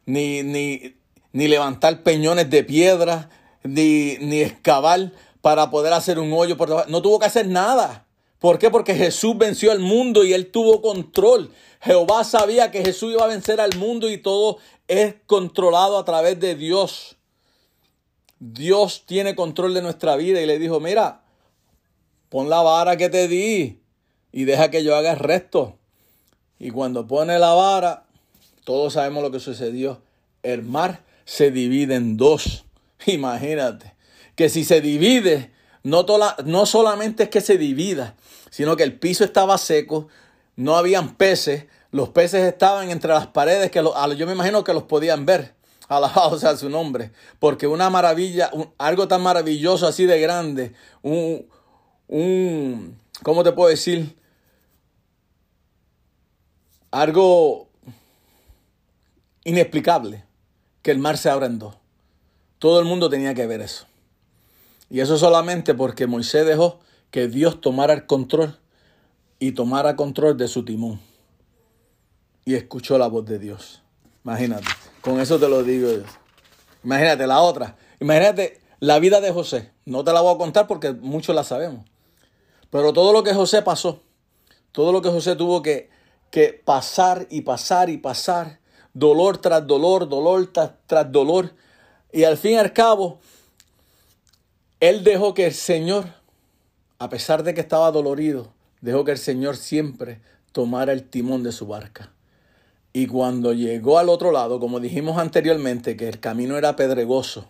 S3: ni, ni, ni levantar peñones de piedra, ni, ni excavar para poder hacer un hoyo. No tuvo que hacer nada. ¿Por qué? Porque Jesús venció al mundo y él tuvo control. Jehová sabía que Jesús iba a vencer al mundo y todo es controlado a través de Dios. Dios tiene control de nuestra vida y le dijo, mira, pon la vara que te di y deja que yo haga el resto. Y cuando pone la vara, todos sabemos lo que sucedió. El mar se divide en dos. Imagínate que si se divide, no, no solamente es que se divida, sino que el piso estaba seco, no habían peces, los peces estaban entre las paredes que yo me imagino que los podían ver. Alabado sea su nombre. Porque una maravilla, algo tan maravilloso así de grande, un, un, ¿cómo te puedo decir? Algo inexplicable, que el mar se abra en dos. Todo el mundo tenía que ver eso. Y eso solamente porque Moisés dejó que Dios tomara el control y tomara control de su timón. Y escuchó la voz de Dios. Imagínate, con eso te lo digo yo. Imagínate la otra. Imagínate la vida de José. No te la voy a contar porque muchos la sabemos. Pero todo lo que José pasó, todo lo que José tuvo que, que pasar y pasar y pasar, dolor tras dolor, dolor tras, tras dolor. Y al fin y al cabo, él dejó que el Señor, a pesar de que estaba dolorido, dejó que el Señor siempre tomara el timón de su barca. Y cuando llegó al otro lado, como dijimos anteriormente, que el camino era pedregoso,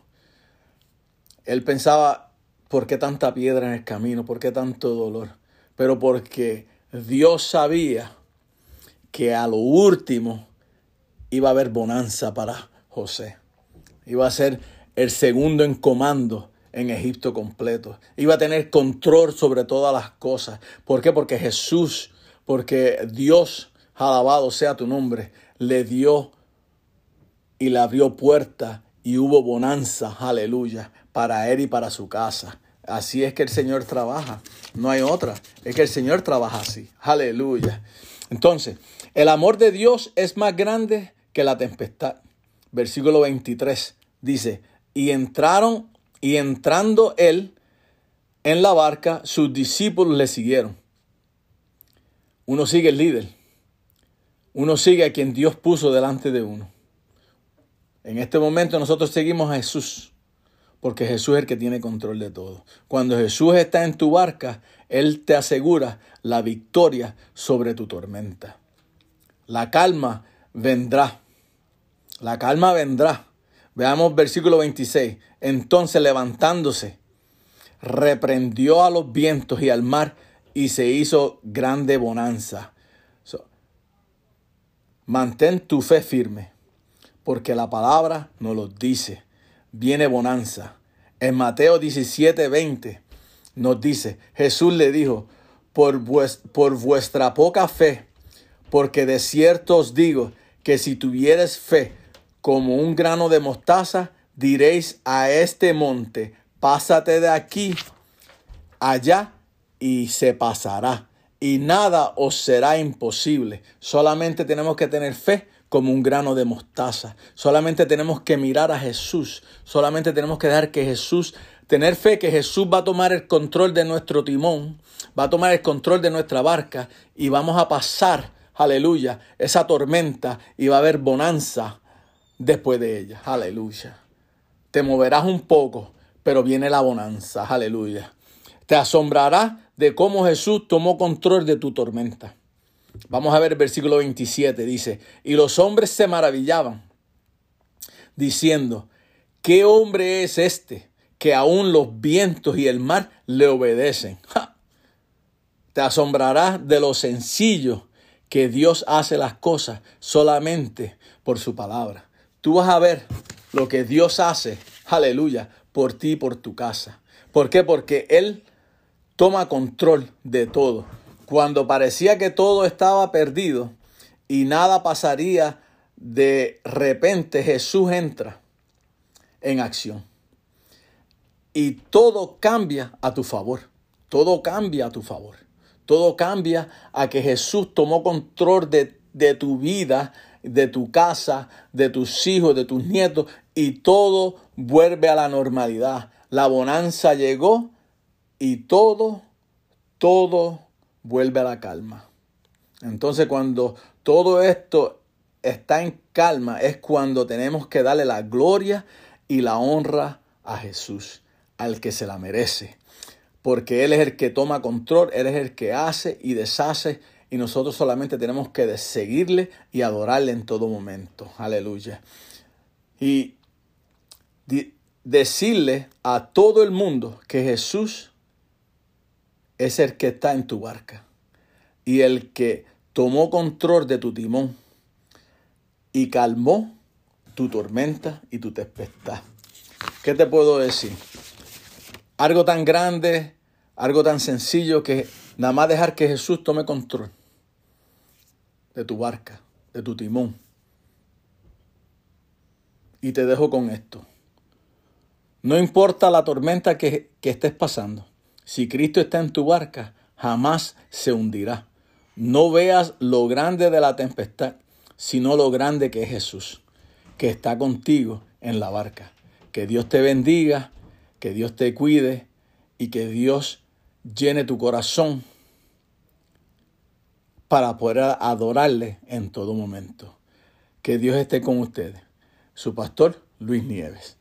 S3: él pensaba, ¿por qué tanta piedra en el camino? ¿Por qué tanto dolor? Pero porque Dios sabía que a lo último iba a haber bonanza para José. Iba a ser el segundo en comando en Egipto completo. Iba a tener control sobre todas las cosas. ¿Por qué? Porque Jesús, porque Dios, alabado sea tu nombre, le dio y le abrió puerta y hubo bonanza, aleluya, para él y para su casa. Así es que el Señor trabaja. No hay otra. Es que el Señor trabaja así. Aleluya. Entonces, el amor de Dios es más grande que la tempestad. Versículo 23 dice, y entraron y entrando él en la barca, sus discípulos le siguieron. Uno sigue el líder. Uno sigue a quien Dios puso delante de uno. En este momento nosotros seguimos a Jesús, porque Jesús es el que tiene control de todo. Cuando Jesús está en tu barca, Él te asegura la victoria sobre tu tormenta. La calma vendrá. La calma vendrá. Veamos versículo 26. Entonces levantándose, reprendió a los vientos y al mar y se hizo grande bonanza. mantén tu fe firme, porque la palabra nos lo dice. Viene bonanza. En Mateo 17, 20 nos dice, Jesús le dijo, por, por vuestra poca fe, porque de cierto os digo que si tuvieres fe como un grano de mostaza, diréis a este monte, pásate de aquí allá y se pasará. Y nada os será imposible. Solamente tenemos que tener fe como un grano de mostaza. Solamente tenemos que mirar a Jesús. Solamente tenemos que dejar que Jesús, tener fe que Jesús va a tomar el control de nuestro timón, va a tomar el control de nuestra barca y vamos a pasar, aleluya, esa tormenta y va a haber bonanza después de ella. Aleluya. Te moverás un poco, pero viene la bonanza. Aleluya. Te asombrarás de cómo Jesús tomó control de tu tormenta. Vamos a ver el versículo 27. Dice, y los hombres se maravillaban, diciendo, ¿qué hombre es este que aún los vientos y el mar le obedecen? Te asombrarás de lo sencillo que Dios hace las cosas solamente por su palabra. Tú vas a ver lo que Dios hace, aleluya, por ti y por tu casa. ¿Por qué? Porque Él toma control de todo. Cuando parecía que todo estaba perdido y nada pasaría, de repente Jesús entra en acción. Y todo cambia a tu favor. Todo cambia a tu favor. Todo cambia a que Jesús tomó control de, de tu vida, de tu casa, de tus hijos, de tus nietos, y todo vuelve a la normalidad. La bonanza llegó y todo, todo vuelve a la calma. Entonces cuando todo esto está en calma es cuando tenemos que darle la gloria y la honra a Jesús, al que se la merece. Porque Él es el que toma control, Él es el que hace y deshace y nosotros solamente tenemos que seguirle y adorarle en todo momento. Aleluya. Y decirle a todo el mundo que Jesús es el que está en tu barca y el que tomó control de tu timón y calmó tu tormenta y tu tempestad. ¿Qué te puedo decir? Algo tan grande, algo tan sencillo que nada más dejar que Jesús tome control de tu barca, de tu timón. Y te dejo con esto. No importa la tormenta que, que estés pasando, si Cristo está en tu barca, jamás se hundirá. No veas lo grande de la tempestad, sino lo grande que es Jesús, que está contigo en la barca. Que Dios te bendiga, que Dios te cuide y que Dios llene tu corazón para poder adorarle en todo momento. Que Dios esté con ustedes. Su pastor Luis Nieves.